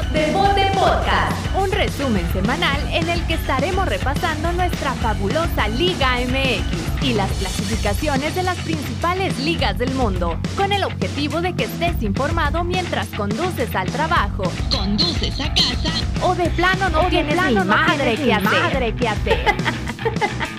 episodio de Bote Podcast, un resumen semanal en el que estaremos repasando nuestra fabulosa Liga MX y las clasificaciones de las principales ligas del mundo, con el objetivo de que estés informado mientras conduces al trabajo, conduces a casa o de plano no tienes ni madre que hacer. Madre que hacer.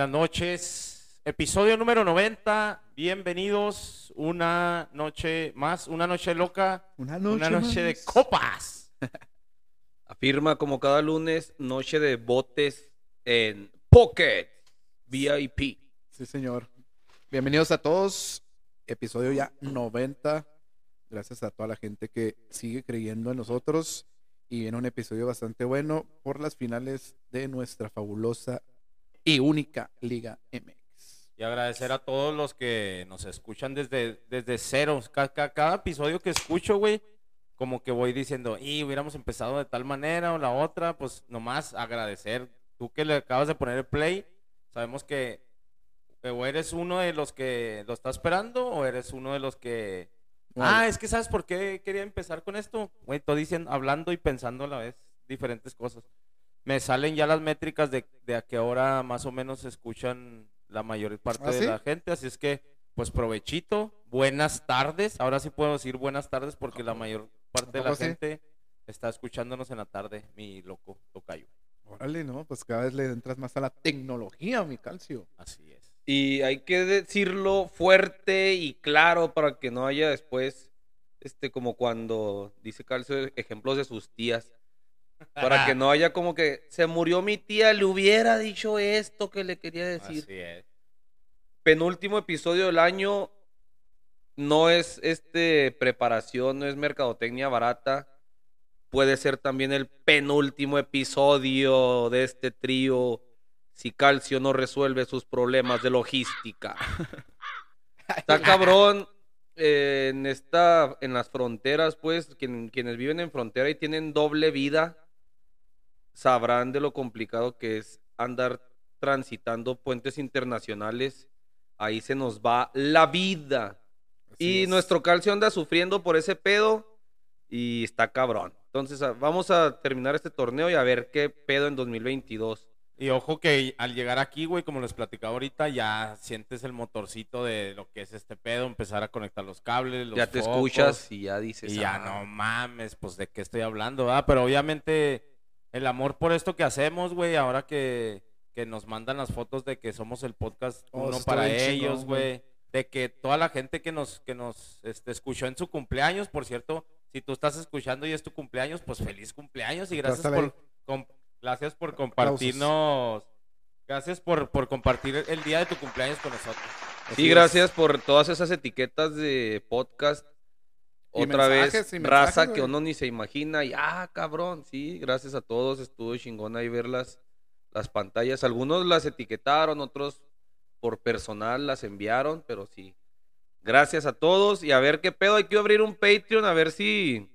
Buenas noches. Episodio número 90. Bienvenidos. Una noche más, una noche loca. Una Una noche, noche de copas. Afirma como cada lunes, noche de botes en Pocket VIP. Sí, señor. Bienvenidos a todos. Episodio ya 90. Gracias a toda la gente que sigue creyendo en nosotros. Y viene un episodio bastante bueno por las finales de nuestra fabulosa y única Liga MX. Y agradecer a todos los que nos escuchan desde, desde cero. Ca- ca- Cada, episodio que escucho, güey, como que voy diciendo, y hubiéramos empezado de tal manera o la otra, pues nomás agradecer. Tú que le acabas de poner el play, sabemos que o eres uno de los que lo está esperando o eres uno de los que... Ah, es que ¿sabes por qué quería empezar con esto? Güey, estoy diciendo, hablando y pensando a la vez diferentes cosas. Me salen ya las métricas de, de a qué hora más o menos escuchan la mayor parte ¿Ah, de sí? la gente, así es que, pues provechito, buenas tardes, ahora sí puedo decir buenas tardes porque la mayor parte de la sí? gente está escuchándonos en la tarde, mi loco tocayo. Órale, ¿no? Pues cada vez le entras más a la tecnología, mi calcio. Así es. Y hay que decirlo fuerte y claro para que no haya después, este, como cuando dice Calcio, ejemplos de sus tías. Para que no haya como que se murió mi tía, le hubiera dicho esto que le quería decir. Así es. penúltimo episodio del año no es este preparación, no es mercadotecnia barata. Puede ser también el penúltimo episodio de este trío si Calcio no resuelve sus problemas de logística. Está cabrón eh, en esta en las fronteras, pues quien- quienes viven en frontera y tienen doble vida sabrán de lo complicado que es andar transitando puentes internacionales. Ahí se nos va la vida. Así Y es. nuestro calcio anda sufriendo por ese pedo y está cabrón. Entonces a- vamos a terminar este torneo y a ver qué pedo en 2022. Y ojo que al llegar aquí, güey, como les platicaba ahorita, ya sientes el motorcito de lo que es este pedo, empezar a conectar los cables, los ya te focos, escuchas y ya dices. y ya "Ah". no mames, pues de qué estoy hablando, ¿verdad? Pero obviamente el amor por esto que hacemos, güey, ahora que, que nos mandan las fotos de que somos el podcast Oh, uno para ellos, güey. De que toda la gente que nos, que nos este, escuchó en su cumpleaños, por cierto, si tú estás escuchando y es tu cumpleaños, pues feliz cumpleaños y gracias por, com- gracias por compartirnos, gracias por, por compartir el día de tu cumpleaños con nosotros. Sí, gracias por todas esas etiquetas de podcast. Otra mensajes, vez, raza mensajes, que uno ni se imagina. Y ah, cabrón, sí, gracias a todos. Estuvo chingón ahí ver las, las pantallas. Algunos las etiquetaron, otros por personal las enviaron, pero sí. Gracias a todos. Y a ver qué pedo. Hay que abrir un Patreon a ver si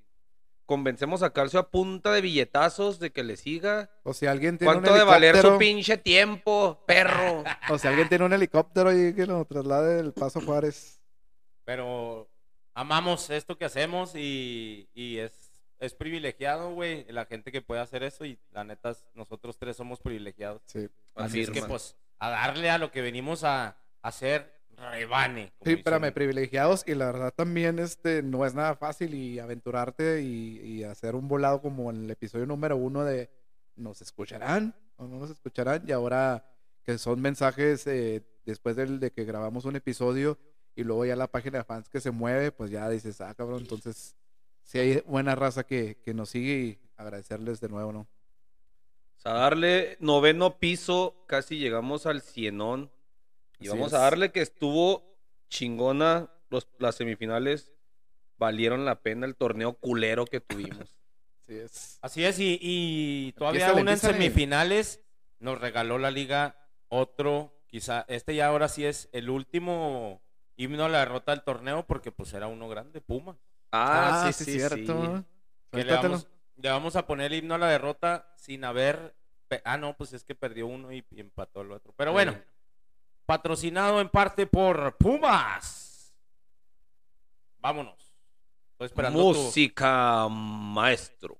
convencemos a Calcio a punta de billetazos de que le siga. O si alguien tiene un ¿Cuánto de valer su helicóptero, pinche tiempo, perro? o si alguien tiene un helicóptero y que lo traslade del Paso Juárez. Pero amamos esto que hacemos y, y es, es privilegiado, güey, la gente que puede hacer eso y la neta, nosotros tres somos privilegiados. Sí. Así es que pues a darle a lo que venimos a hacer rebane. Sí, espérame, privilegiados y la verdad también este no es nada fácil y aventurarte y, y hacer un volado como en el episodio número uno de ¿nos escucharán o no nos escucharán? Y ahora que son mensajes eh, después del, de que grabamos un episodio y luego ya la página de fans que se mueve, pues ya dices, ah, cabrón, entonces sí hay buena raza que, que nos sigue y agradecerles de nuevo, ¿no? O sea, darle noveno piso, casi llegamos al cienón. Y Así vamos es. a darle que estuvo chingona los, las semifinales. Valieron la pena el torneo culero que tuvimos. Así es. Así es, y, y todavía aún en semifinales nos regaló la liga otro, quizá, este ya ahora sí es el último himno a la derrota del torneo porque pues era uno grande, Puma. Ah, sí, sí, cierto. sí. Que le vamos, le vamos a poner el himno a la derrota sin haber... Ah, no, pues es que perdió uno y, y empató el otro. Pero bueno, patrocinado en parte por Pumas. Vámonos. Estoy esperando tu- Música, maestro.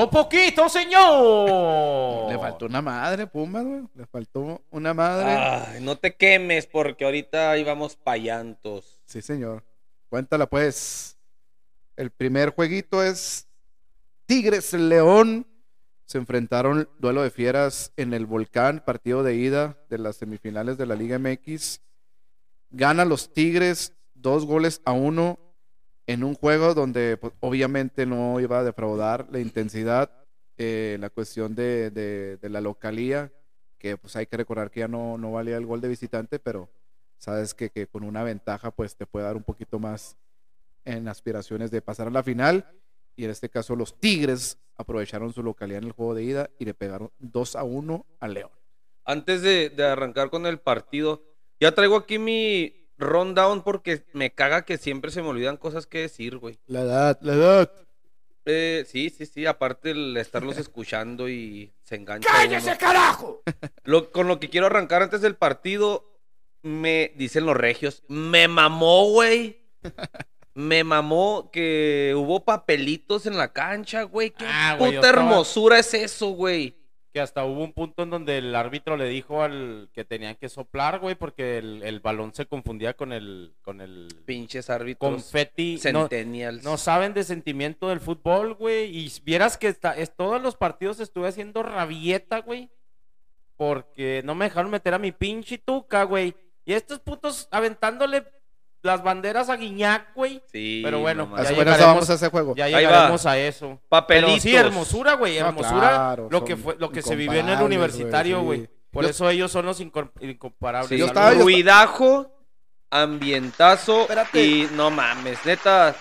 Faltó poquito, señor. Le faltó una madre, Pumas, güey. Le faltó una madre. Ay, no te quemes porque ahorita íbamos pa' llantos. Sí, señor. Cuéntala, pues. El primer jueguito es Tigres León. Se enfrentaron duelo de fieras en el Volcán, partido de ida de las semifinales de la Liga MX. Gana los Tigres dos goles a uno en un juego donde pues, obviamente no iba a defraudar la intensidad, eh, la cuestión de, la localía, que pues hay que recordar que ya no, valía el gol de visitante, pero sabes que, que con una ventaja pues te puede dar un poquito más en aspiraciones de pasar a la final. Y en este caso los Tigres aprovecharon su localidad en el juego de ida y le pegaron 2 a 1 al León. Antes de, de arrancar con el partido, ya traigo aquí mi rundown porque me caga que siempre se me olvidan cosas que decir, güey. La edad, la edad. Eh, sí, sí, sí, aparte el estarlos escuchando y se engancha. ¡Cállese, carajo! Lo, con lo que quiero arrancar antes del partido, me dicen los regios, me mamó, güey. Me mamó que hubo papelitos en la cancha, güey. ¿Qué Ah, güey, puta estaba- hermosura es eso, güey? Que hasta hubo un punto en donde el árbitro le dijo al que tenían que soplar, güey, porque el, el balón se confundía con el, con el Pinches árbitros. confeti. No, Centennials. no saben de sentimiento del fútbol, güey. Y vieras que está, es, todos los partidos estuve haciendo rabieta, güey. Porque no me dejaron meter a mi pinche tuca, güey. Y estos putos aventándole las banderas a Guiñac, güey. Sí, Pero bueno, no Ya bueno, vamos a ese juego. Ya llegaremos a eso. Papelitos. Pero sí, hermosura, güey. No, Hermosura. claro, lo que fue, lo que se vivió en el universitario, güey, sí. Por Yo- eso ellos son los incomparables. Sí, Yo Saludos. estaba- yo- ruidajo, ambientazo Espérate. y no mames, neta.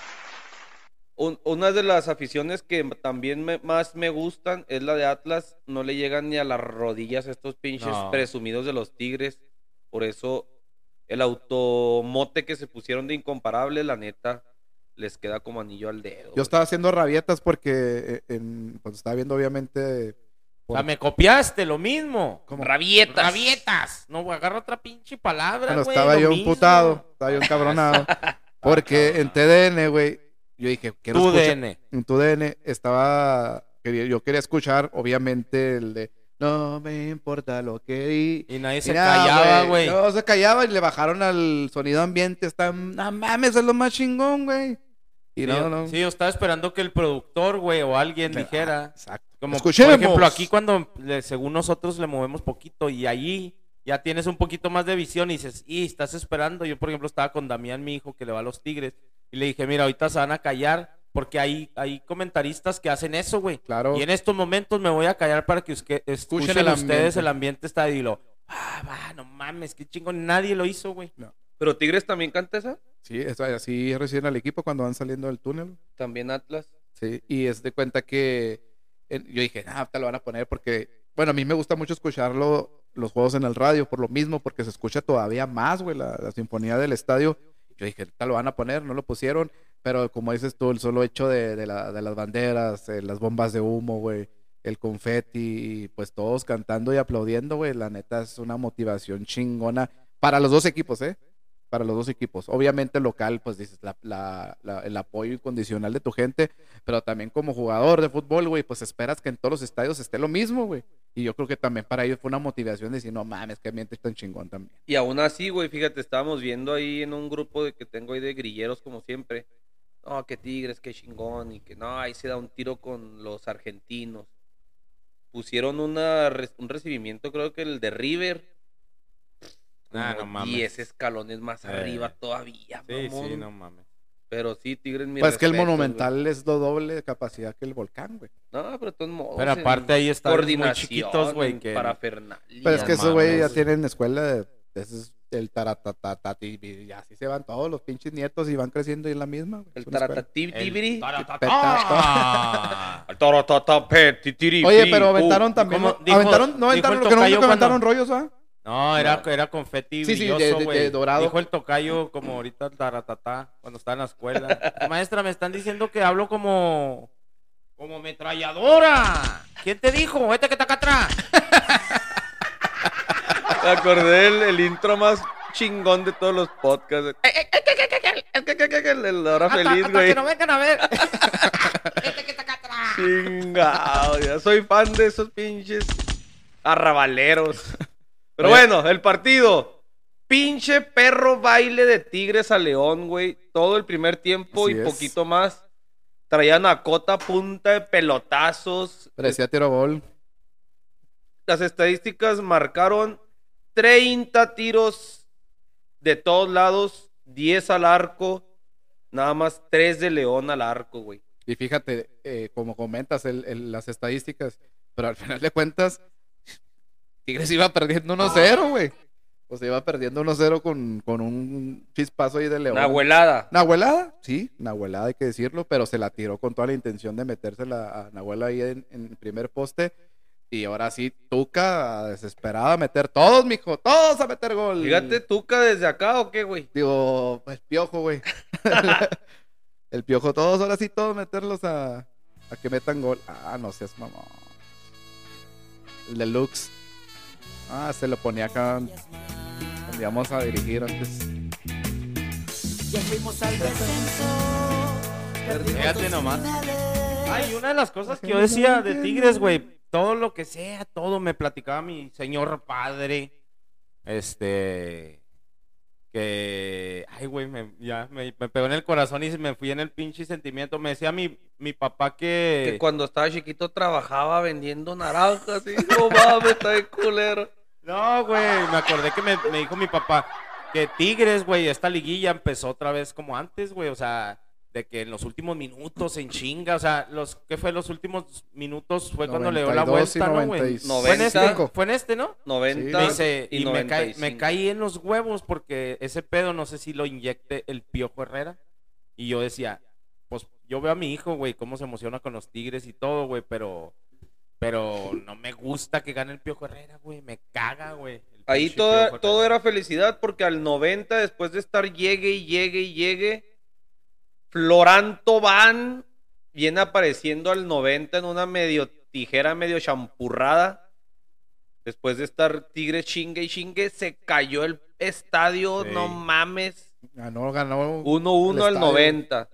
un- una de las aficiones que también me- más me gustan es la de Atlas. No le llegan ni a las rodillas a estos pinches No. presumidos de los Tigres. Por eso el automote que se pusieron de incomparable, la neta, les queda como anillo al dedo. Yo estaba haciendo rabietas porque eh, en, cuando estaba viendo obviamente... O sea, me copiaste lo mismo. como- Rabietas. Rabietas. No, güey, agarra otra pinche palabra, Bueno, güey. estaba yo emputado, estaba yo encabronado. Porque en TDN, güey, yo dije, quiero Tu escuchar- DN. En tu DN estaba, yo quería escuchar, obviamente, el de, no me importa lo que di. Y nadie se nada, callaba, güey. No, se callaba y le bajaron al sonido ambiente. Está, no mames, es lo más chingón, güey. Y Sí, no, no. sí, yo estaba esperando que el productor, güey, o alguien dijera. exacto. Como, Escuchemos. por ejemplo, aquí cuando le- según nosotros le movemos poquito y allí ya tienes un poquito más de visión y dices, y estás esperando. Yo, por ejemplo, estaba con Damián, mi hijo, que le va a los Tigres, y le dije, mira, ahorita se van a callar porque hay, hay comentaristas que hacen eso, güey. Claro. Y en estos momentos me voy a callar para que usque- escuchen, el ustedes el ambiente está y lo, ah, va, no mames, qué chingón, nadie lo hizo, güey. Pero Tigres también canta esa. Sí, eso- así reciben al equipo cuando van saliendo del túnel. También Atlas. Sí, y es de cuenta que eh, yo dije, ah, te lo van a poner porque, bueno, a mí me gusta mucho escucharlo, los juegos en el radio por lo mismo, porque se escucha todavía más, güey, la, la sinfonía del estadio. Yo dije, ahorita lo van a poner, no lo pusieron, pero como dices tú, el solo hecho de, de la- de las banderas, eh, las bombas de humo, güey, el confeti, y pues todos cantando y aplaudiendo, güey, la neta es una motivación chingona para los dos equipos, ¿eh? Para los dos equipos. Obviamente local, pues dices, la- el apoyo incondicional de tu gente, pero también como jugador de fútbol, güey, pues esperas que en todos los estadios esté lo mismo, güey. Y yo creo que también para ellos fue una motivación de decir, no mames, que ambiente tan chingón también. Y aún así, güey, fíjate, estábamos viendo ahí en un grupo de que tengo ahí de grilleros como siempre. No, que Tigres, que chingón, y que no, ahí se da un tiro con los argentinos. Pusieron una, un recibimiento, creo que el de River. Ah, no mames. 10 escalones más Eh. arriba todavía, Sí, mamón. sí, no mames. Pero sí, Tigres, mi Pues que el güey. Monumental es lo doble de capacidad que el Volcán, güey. No, pero de todos modos. Pero aparte ahí están muy chiquitos, güey, que... parafernalia. Pero es no que esos güey ya tienen escuela de... el taratatati, y así se van todos los pinches nietos y van creciendo y es la misma. güey. El taratatibiri. El Oye, pero pi, aventaron también. aventaron, no aventaron lo que no aventaron rollos, ¿ah? No, era, No. era confeti Sí, sí, de- brilloso, de- güey. de dorado. Dijo el tocayo como ahorita el taratatá cuando estaba en la escuela. Maestra, me están diciendo que hablo como... Como ametralladora. ¿Quién te dijo? Este que está acá atrás. Me acordé el, el intro más chingón de todos los podcasts. El, hora feliz, hasta güey. que no vengan a ver. Que está acá atrás. Chingado, ya soy fan de esos pinches arrabaleros. Pero Oye. bueno, el partido. Pinche perro baile de Tigres a León, güey. Todo el primer tiempo Así y es. poquito más. Traían a cota punta de pelotazos. Parecía tiro gol. Las estadísticas marcaron 30 tiros de todos lados, 10 al arco, nada más 3 de León al arco, güey. Y fíjate, eh, como comentas, el- el- las estadísticas, pero al final de cuentas, Tigres iba perdiendo 1-0, güey. O sea, iba perdiendo 1-0 con, con un chispazo ahí de León. Una abuelada. Nahuelada, sí, Nahuelada hay que decirlo, pero se la tiró con toda la intención de metérsela a Nahuela ahí en, en el primer poste. Y ahora sí, Tuca, desesperada, a meter todos, mijo, todos a meter gol. Fíjate, Tuca desde acá o qué, güey. Digo, el piojo, güey. el piojo, todos, ahora sí, todos meterlos a, a que metan gol. Ah, no seas mamá. El deluxe. Ah, se lo ponía acá. Donde íbamos a dirigir antes. Ya fuimos al descenso. Fíjate nomás. Ay, una de las cosas que yo decía de Tigres, güey, todo lo que sea, todo me platicaba mi señor padre, este, que, ay, güey, me, ya me, me pegó en el corazón y me fui en el pinche sentimiento. Me decía mi, mi papá que, Que cuando estaba chiquito trabajaba vendiendo naranjas y no mames, está de culero. no, güey, me acordé que me, me dijo mi papá que Tigres, güey, esta liguilla empezó otra vez como antes, güey, o sea, de que en los últimos minutos en chinga, o sea, los, ¿qué fue los últimos minutos? Fue cuando le dio la 92 y vuelta, ¿no, güey? 95. Fue en este, 95. fue en este, ¿no? 90 Me dice, y, y, me, caí, 95. me caí en los huevos porque ese pedo no sé si lo inyecte el Piojo Herrera. Y yo decía, pues yo veo a mi hijo, güey, cómo se emociona con los Tigres y todo, güey, pero pero no me gusta que gane el Piojo Herrera, güey, me caga, güey. Ahí todo, todo era felicidad porque al 90, después de estar llegue y llegue y llegue, Floranto Van viene apareciendo al 90 en una medio tijera, medio champurrada. Después de estar Tigre chingue y chingue, se cayó el estadio, Sí. no mames. Ganó, ganó. 1-1 El al estadio. 90.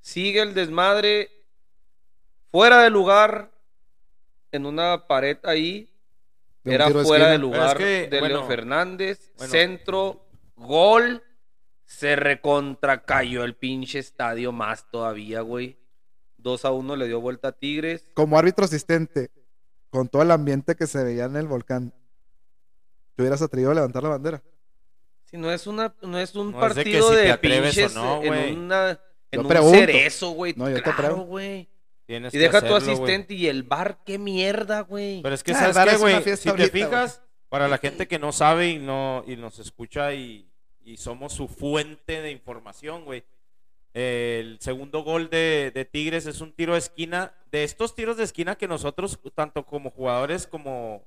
Sigue el desmadre fuera de lugar en una pared ahí. de Era de fuera de lugar Pero es que, de Leo bueno, Fernández. bueno. Centro, gol. Se recontra cayó el pinche estadio más todavía, güey. 2 a 1 le dio vuelta a Tigres. Como árbitro asistente, con todo el ambiente que se veía en el volcán, ¿te hubieras atrevido a levantar la bandera? Si no es una, no es un No, es de que partido si de, te atreves o pinches no, güey. en una en Yo un pregunto. cerezo, güey. No, yo te claro, pregunto. güey. Tienes Y deja tu asistente y el bar, qué mierda, güey. Pero es que, Ah, ¿sabes qué, es una güey? fiesta Si te ahorita, fijas, para la gente que no sabe y no y nos escucha y, y somos su fuente de información, güey. El segundo gol de, de Tigres es un tiro de esquina. De estos tiros de esquina que nosotros, tanto como jugadores como,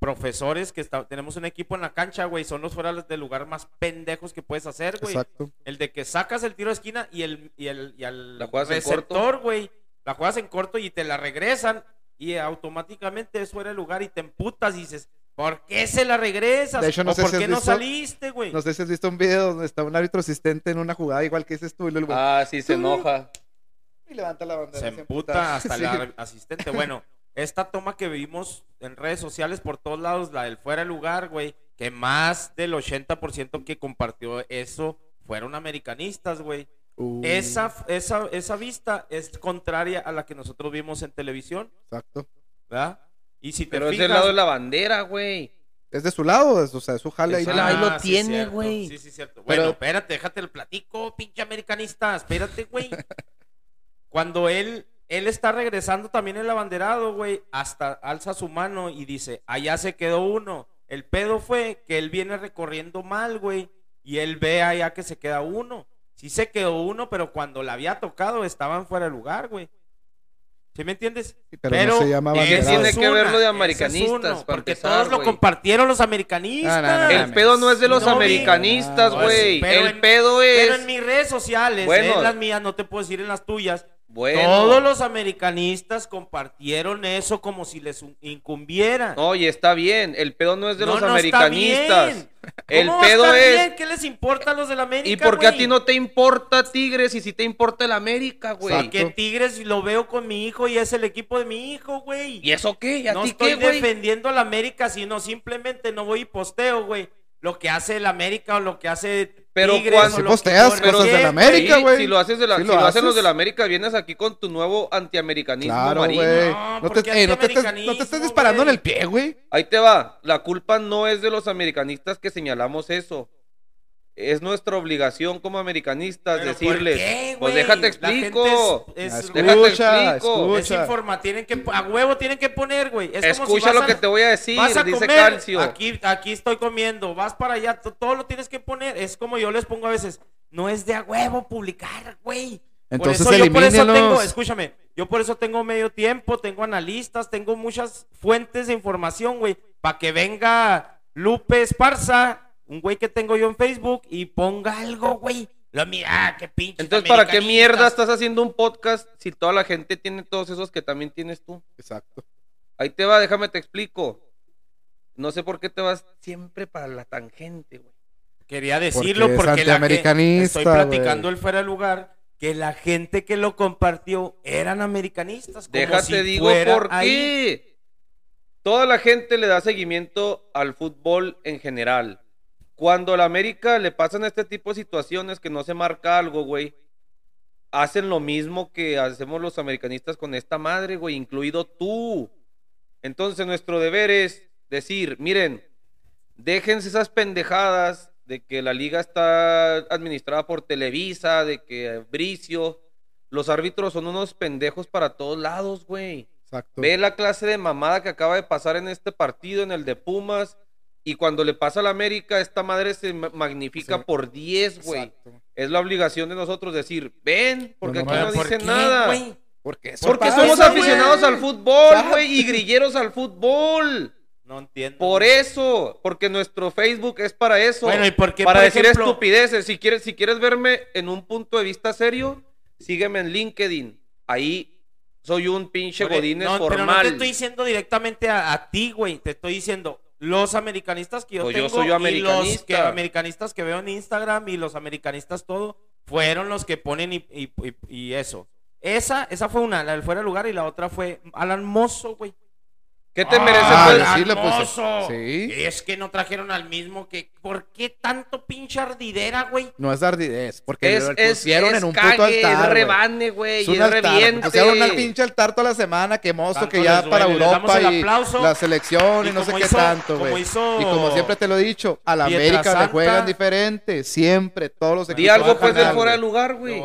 profesores que está- tenemos un equipo en la cancha, güey, son los fuera de lugar más pendejos que puedes hacer, güey. Exacto. El de que sacas el tiro de esquina y el y el y al La juegas en corto. receptor, güey, la juegas en corto y te la regresan y automáticamente es fuera de lugar y te emputas y dices, ¿por qué se la regresas? De hecho, no ¿O sé por si qué no saliste, güey? No sé si has visto un video donde está un árbitro asistente en una jugada igual que dices tú y luego Ah, sí, se enoja. y levanta la bandera. se emputa hasta Sí. el asistente. Bueno, esta toma que vimos en redes sociales por todos lados, la del fuera de lugar, güey, que más del 80% que compartió eso fueron americanistas, güey. Uh, Esa, esa, esa vista es contraria a la que nosotros vimos en televisión, Exacto. ¿verdad? Y si te Pero es del lado de la bandera, güey. Es de su lado, es- o sea, es su jale ahí. Es el- ahí lo Ah, sí, tiene, güey. Sí, sí, cierto. Pero- Bueno, espérate, déjate el platico, pinche americanista. Espérate, güey. Cuando él, él está regresando también el abanderado, güey, hasta alza su mano y dice, allá se quedó uno. El pedo fue que él viene recorriendo mal, güey, y él ve allá que se queda uno. Sí se quedó uno, pero cuando la había tocado estaban fuera de lugar, güey. ¿Sí me entiendes? Pero no se llama esa abanderado. tiene que ver lo de americanistas, uno, porque empezar, todos lo compartieron los americanistas. No, no, no, El pedo no es de los No, americanistas, no, güey. pero El en- pedo Pero es. en mis redes sociales, Bueno. en las mías, no te puedo decir en las tuyas. Bueno. Todos los americanistas compartieron eso como si les incumbiera. Oye, está bien. El pedo no es de No, los no está americanistas. bien. El ¿Cómo va a pedo estar es. bien? ¿Qué les importa a los del América? ¿Y por qué a ti no te importa Tigres y si te importa el América, güey? Porque Tigres lo veo con mi hijo y es el equipo de mi hijo, güey. ¿Y eso qué? ¿Y a no ti estoy qué, defendiendo al América, sino simplemente no voy y posteo, güey. Lo que hace el América o lo que hace Pero Tigres cuando- lo posteas cosas ¿por qué, del América, Sí, güey. Si lo haces de la, Sí si lo lo hacen los haces. del América, vienes aquí con tu nuevo antiamericanismo Claro, marino. No, No, ¿por te, eh, no te estés, no te antiamericanismo, estés disparando en el pie, güey. Ahí te va. La culpa no es de los americanistas que señalamos eso. Es nuestra obligación como americanistas ¿Pero por decirles, qué, pues déjate explico. es- es- Déjate Escucha, explico. Es escucha. informa, tienen que a huevo tienen que poner, güey. Es como si Escucha lo a- que te voy a decir, vas a dice comer, Calcio. Aquí, aquí estoy comiendo, vas para allá, todo lo tienes que poner. Es como yo les pongo a veces, no es de a huevo publicar, güey. Entonces por eso, yo por eso tengo, escúchame, yo por eso tengo medio tiempo, tengo analistas, tengo muchas fuentes de información, güey, para que venga Lupe Esparza, un güey que tengo yo en Facebook y ponga algo, güey. Lo mira, qué pinche. Entonces, ¿para qué mierda estás haciendo un podcast si toda la gente tiene todos esos que también tienes tú? Exacto. Ahí te va, déjame te explico. No sé por qué te vas siempre para la tangente, güey. Quería decirlo Porque es porque, la que- antiamericanista, estoy platicando el fuera de lugar que la gente que lo compartió eran americanistas. como Déjate si digo por ahí. qué. Toda la gente le da seguimiento al fútbol en general. Cuando a la América le pasan este tipo de situaciones que no se marca algo, güey, hacen lo mismo que hacemos los americanistas con esta madre, güey, incluido tú. Entonces nuestro deber es decir, miren, déjense esas pendejadas de que la liga está administrada por Televisa, de que Bricio, los árbitros son unos pendejos para todos lados, güey. Exacto. Ve la clase de mamada que acaba de pasar en este partido, en el de Pumas, y cuando le pasa a la América, esta madre se ma- magnifica Sí. por 10, güey. Exacto. Es la obligación de nosotros decir, ven, porque Bueno, aquí no ¿Por dicen nada. güey? Porque, eso Porque pasa, somos aficionados al fútbol, güey, y grilleros al fútbol. No entiendo. Por eso, porque nuestro Facebook es para eso. Bueno, ¿y por qué, para por decir ejemplo- estupideces. Si quieres, si quieres verme en un punto de vista serio, sígueme en LinkedIn. Ahí soy un pinche Oye, godines no, formal. Pero no te estoy diciendo directamente a, a ti, güey. Te estoy diciendo los americanistas que yo Pues yo tengo soy y los americanista. que, americanistas que veo en Instagram y los americanistas todo fueron los que ponen y, y- y- y eso. Esa, esa fue una, la del fuera de lugar y la otra fue Alan Mozo, güey. ¿Qué te mereces? Ah, pues? Decirle, pues, sí. Es que no trajeron al mismo que. ¿Por qué tanto pinche ardidera, güey? No es ardidez, porque Es, lo es, pusieron es en un cague, puto altar. es güey. rebane, güey, Es y un es reviente. Pusieron al pinche altar toda la semana, que mozo, Tanto que ya para duele, Europa y aplauso. la selección y, Y no sé qué hizo- tanto, güey. hizo Y como siempre te lo he dicho, a la América le juegan diferente, siempre, todos los Di Di equipos algo pues ganando, fuera de güey. lugar, güey.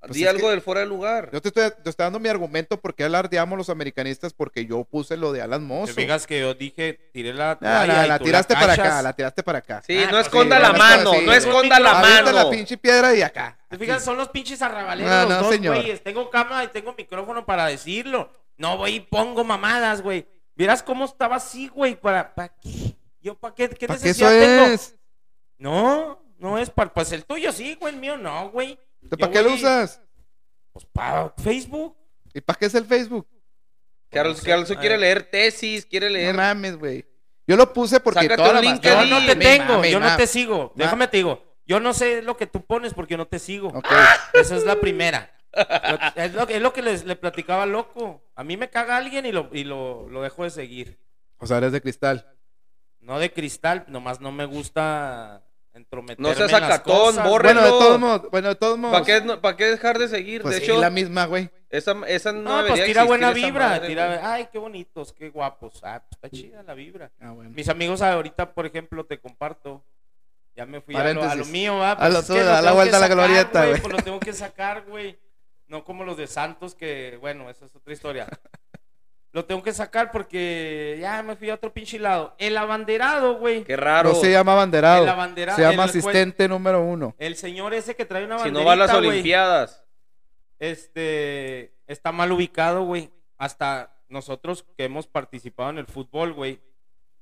Pues Di es algo que- del fuera de lugar. Yo te estoy, te estoy dando mi argumento porque alardeamos los americanistas porque yo puse lo de Alan Te Mozo. fijas que yo dije, tiré la nah, y la tiraste para acá, la tiraste para acá. Sí, Ah, no esconda sí, la mano, no esconda la Avienta mano. la pinche piedra y acá. ¿Te fijas? Son los pinches arrabaleros No, los no, dos, señor. güeyes. Tengo cámara y tengo micrófono para decirlo. No voy y pongo mamadas, güey. Vieras cómo estaba así, güey, para, ¿para qué? Yo, ¿para qué? ¿Qué ¿Para qué eso necesidad tengo? es? No, no es para, pues el tuyo sí, güey, el mío no, güey. ¿Para qué lo usas? Pues para Facebook. ¿Y para qué es el Facebook? No sé, Alonso a quiere ver. leer tesis, quiere No leer. mames, güey. Yo lo puse porque toda la Yo no te Me tengo, mame, yo no mame. te sigo. Déjame te digo. Yo no sé lo que tú pones porque yo no te sigo. Ok. Esa es la primera. Lo- Es lo, es lo que les, le platicaba loco. A mí me caga alguien y lo, y lo, lo dejo de seguir. O sea, eres de cristal. No de cristal, nomás no me gusta No seas acatón, borre- Bueno, de todos modos, bueno, de todos modos. ¿Para qué, no- pa' qué dejar de seguir? Pues de sí, hecho, la misma, güey. esa, esa no, No, pues tira buena vibra. madre, tira, güey. ay, qué bonitos, qué guapos. Ah, pues está chida la vibra. Ah, bueno. Mis amigos ahorita, por ejemplo, te comparto. Ya me fui a lo, a lo mío, ¿va? A lo es que tuyo, lo da la tengo que vuelta a la glorieta, güey. Pues lo tengo que sacar, güey. No como los de Santos, que, bueno, esa es otra historia. Lo tengo que sacar porque ya me fui a otro pinche lado. El abanderado, güey. Qué raro. No se llama abanderado. El abanderado, se llama el asistente número uno. El señor ese que trae una si banderita, no va a las Olimpiadas. este, está mal ubicado, güey. Hasta nosotros que hemos participado en el fútbol, güey,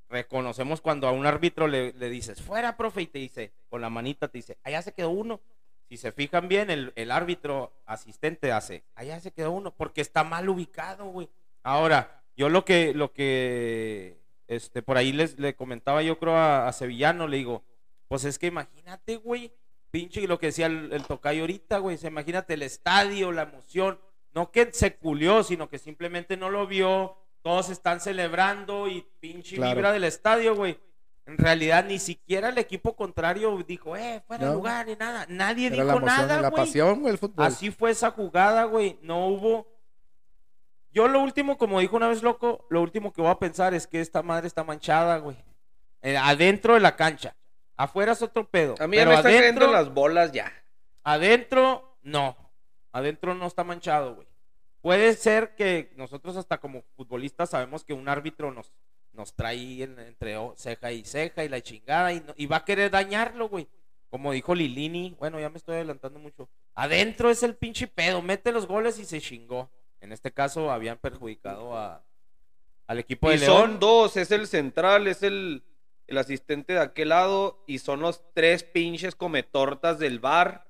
reconocemos cuando a un árbitro le, le dices, fuera, profe, y te dice, con la manita te dice, allá se quedó uno. Si se fijan bien, el, el árbitro asistente hace, allá se quedó uno, porque está mal ubicado, güey. Ahora, yo lo que, lo que, este, por ahí les, le comentaba yo creo a, a Sevillano, le digo, pues es que imagínate, güey, pinche, y lo que decía el, el tocayo ahorita, güey, se imagínate el estadio, la emoción, no que se culió, sino que simplemente no lo vio, todos están celebrando y pinche Claro. vibra del estadio, güey. En realidad ni siquiera el equipo contrario dijo, eh, fuera de No. lugar ni nada. Nadie Era dijo la emoción, nada, la güey. pasión, güey, el fútbol. Así fue esa jugada, güey. No hubo. Yo lo último, como dijo una vez loco, lo último que voy a pensar es que esta madre está manchada, güey. Eh, adentro de la cancha. Afuera es otro pedo. A mí ya pero me están adentro, las bolas ya. adentro, no. Adentro no está manchado, güey. Puede ser que nosotros hasta como futbolistas sabemos que un árbitro nos, nos trae en- entre ceja y ceja y la chingada y, no- y va a querer dañarlo, güey. Como dijo Lilini, bueno, ya me estoy adelantando mucho. Adentro es el pinche pedo, mete los goles y se chingó. En este caso habían perjudicado a, al equipo de Y León. son dos, es el central, es el, el asistente de aquel lado y son los tres pinches cometortas del bar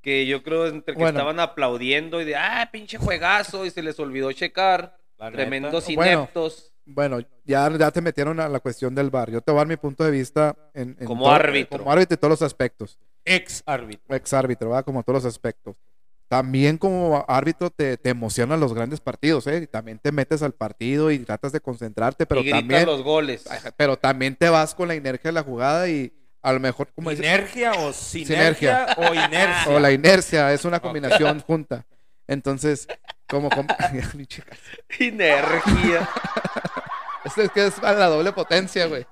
que yo creo entre que Bueno. estaban aplaudiendo y de, ah, pinche juegazo y se les olvidó checar. La neta. Tremendos Bueno. ineptos. Bueno, ya, ya te metieron a la cuestión del bar. Yo te voy a dar mi punto de vista en, en Como todo- árbitro. Como árbitro y todos los aspectos. Ex árbitro. Ex árbitro, ¿verdad? Como todos los aspectos. También como árbitro te, te emocionan los grandes partidos, ¿eh? Y también te metes al partido y tratas de concentrarte, pero y también, los goles. pero también te vas con la inercia de la jugada y a lo mejor, como dices, ¿Inergia o sinergia, o inercia? o la inercia, es una combinación junta. Entonces, como... com- Pinche casa. Energía. Es, es que es a la doble potencia, güey.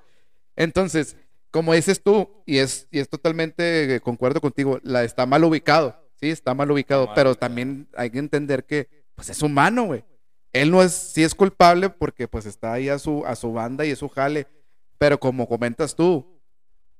Entonces, como dices tú, y es, y es totalmente, eh, concuerdo contigo, la está mal ubicado, sí, está mal ubicado, mal pero también hay que entender que, pues es humano, güey. Él no es, sí es culpable porque pues está ahí a su, a su banda y es su jale, pero como comentas tú,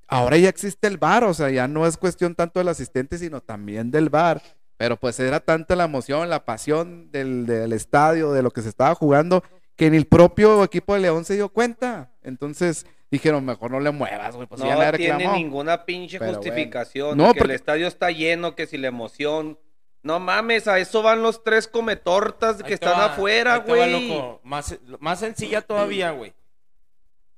ahora ya existe el bar, o sea, ya no es cuestión tanto del asistente, sino también del bar. Pero pues era tanta la emoción, la pasión del, del estadio, de lo que se estaba jugando, que ni el propio equipo de León se dio cuenta. Entonces dijeron, mejor no le muevas, güey, pues ya no tiene reclamó. ninguna pinche Pero justificación. bueno. No, que porque- el estadio está lleno, que si la emoción. No mames, a eso van los tres cometortas que Ahí están va, afuera, güey. loco. Más, más sencilla todavía, güey.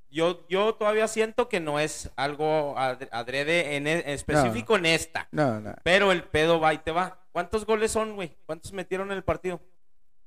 Yo, yo todavía siento que no es algo ad- adrede en e- específico en esta. No, no. Pero el pedo va y te va. ¿Cuántos goles son, güey? ¿Cuántos metieron en el partido?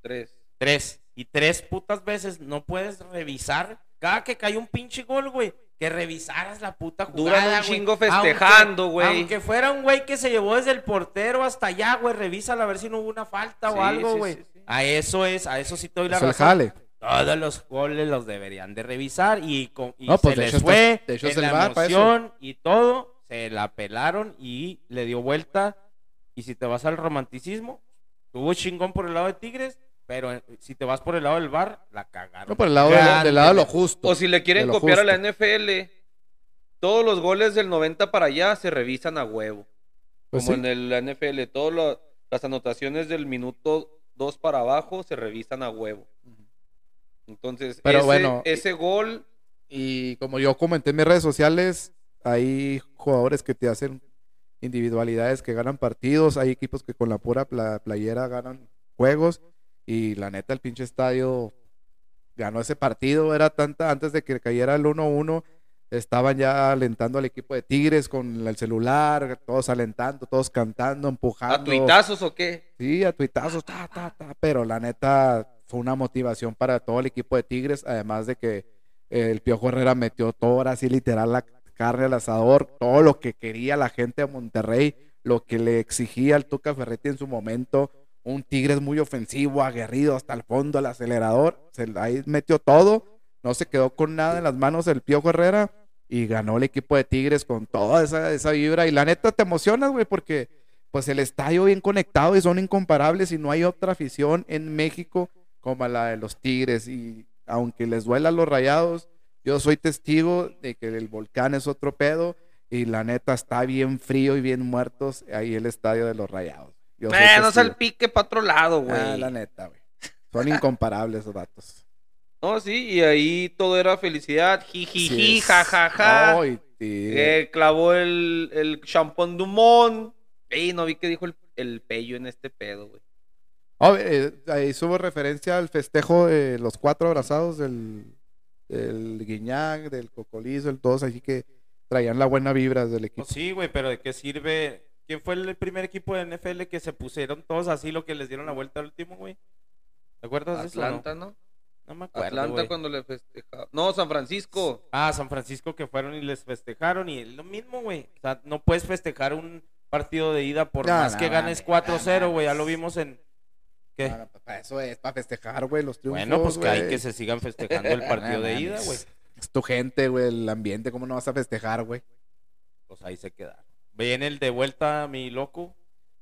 Tres. Tres. Y tres putas veces no puedes revisar. Cada que cae un pinche gol, güey. Que revisaras la puta jugada, Duran un güey. chingo festejando, güey. Aunque fuera un güey que se llevó desde el portero hasta allá, güey. Revísala a ver si no hubo una falta Sí, o algo, sí, güey. sí, sí. A eso es, a eso sí te doy la Es razón. jale. Todos los goles los deberían de revisar y, con, y No, pues, se de les hecho fue de hecho en la eso. emoción y todo, se la pelaron y le dio vuelta. Y si te vas al romanticismo, tuvo chingón por el lado de Tigres, pero eh, si te vas por el lado del bar, la cagaron. No, por el lado, de- del lado de lo justo. O si le quieren copiar a la. NFL, todos los goles del 90 para allá se revisan a huevo. Pues como sí. en el- la NFL, todas las anotaciones del minuto 2 para abajo se revisan a huevo. Entonces, Pero ese, bueno, ese gol, Y como yo comenté en mis redes sociales, hay jugadores que te hacen individualidades que ganan partidos, hay equipos que con la pura pla- playera ganan juegos y la neta el pinche estadio ganó ese partido, era tanta antes de que cayera el 1-1, estaban ya alentando al equipo de Tigres con el celular, todos alentando, todos cantando, ¿a empujando. tuitazos o qué? Sí, a tuitazos, ta, ta, ta, pero la neta fue una motivación para todo el equipo de Tigres, además de que el Piojo Herrera metió todo, ahora sí, literal, la carne al asador, todo lo que quería la gente de Monterrey, lo que le exigía el Tuca Ferretti en su momento, un Tigres muy ofensivo, aguerrido hasta el fondo, el acelerador, ahí metió todo, no se quedó con nada en las manos del Piojo Herrera y ganó el equipo de Tigres con toda esa, esa vibra y la neta te emocionas, güey, porque pues el estadio bien conectado y son incomparables y no hay otra afición en México como la de los Tigres y aunque les duela los rayados, yo soy testigo de que el volcán es otro pedo y la neta está bien frío y bien muertos ahí el estadio de los rayados. Yo Eh, no salpique para otro lado, güey. Ah, la neta, güey. Son incomparables esos datos. No, sí, y ahí todo era felicidad, jijiji, jajaja. No, y- y- Eh, clavó el, el champón Dumont. Ey, no vi que dijo el, el pello en este pedo, güey. Oh, eh, ahí subo referencia al festejo de los cuatro abrazados del, del Guiñac, del Cocolizo, el todos así que traían la buena vibra del equipo. Sí, güey, pero ¿de qué sirve? ¿Quién fue el primer equipo de NFL que se pusieron todos así lo que les dieron la vuelta al último, güey? ¿Te acuerdas de eso? no? Atlanta, ¿no? No me acuerdo, Atlanta güey. cuando le festejaba. No, San Francisco. Ah, San Francisco que fueron y les festejaron y es lo mismo, güey. O sea, no puedes festejar un partido de ida por No, más no que ganes mames, 4-0, no güey. Ya lo vimos en... ¿Qué? Para, para eso es, para festejar, güey, los triunfos. bueno, pues que hay que se sigan festejando el partido de ida, güey. Es tu gente, güey, el ambiente, ¿cómo no vas a festejar, güey? Pues ahí se quedaron. Viene el de vuelta, mi loco.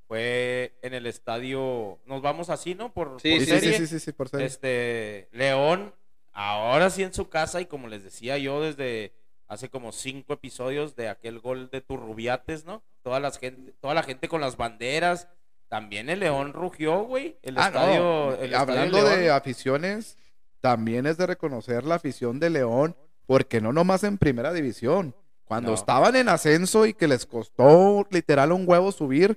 Fue en el estadio... Nos vamos así, ¿no? Por, Sí, por Sí, serie. sí, sí, por. Este, León, ahora sí en su casa, y como les decía yo desde hace como cinco episodios de aquel gol de Turrubiates, ¿no? Toda, las gente, toda la gente con las banderas. También el León rugió, güey. El Ah, estadio. no. el estadio Hablando León. de aficiones, también es de reconocer la afición de León, porque no nomás en primera división. Cuando No. estaban en ascenso y que les costó literal un huevo subir,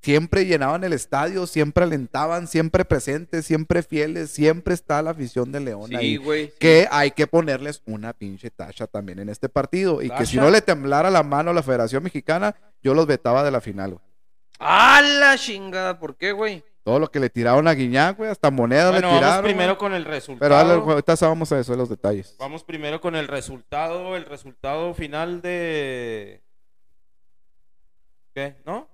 siempre llenaban el estadio, siempre alentaban, siempre presentes, siempre fieles, siempre está la afición de León Sí, ahí. sí. Que hay que ponerles una pinche tacha también en este partido. Y que si no le temblara la mano a la Federación Mexicana, yo los vetaba de la final, güey. ¡Ah, la chingada! ¿Por qué, güey? Todo lo que le tiraron a Guiñac, güey, hasta monedas Bueno, le tiraron. vamos primero güey. con el Pero resultado. dale, ahorita vamos a eso, los detalles. Vamos primero con el resultado. El resultado final de. ¿Qué? ¿No?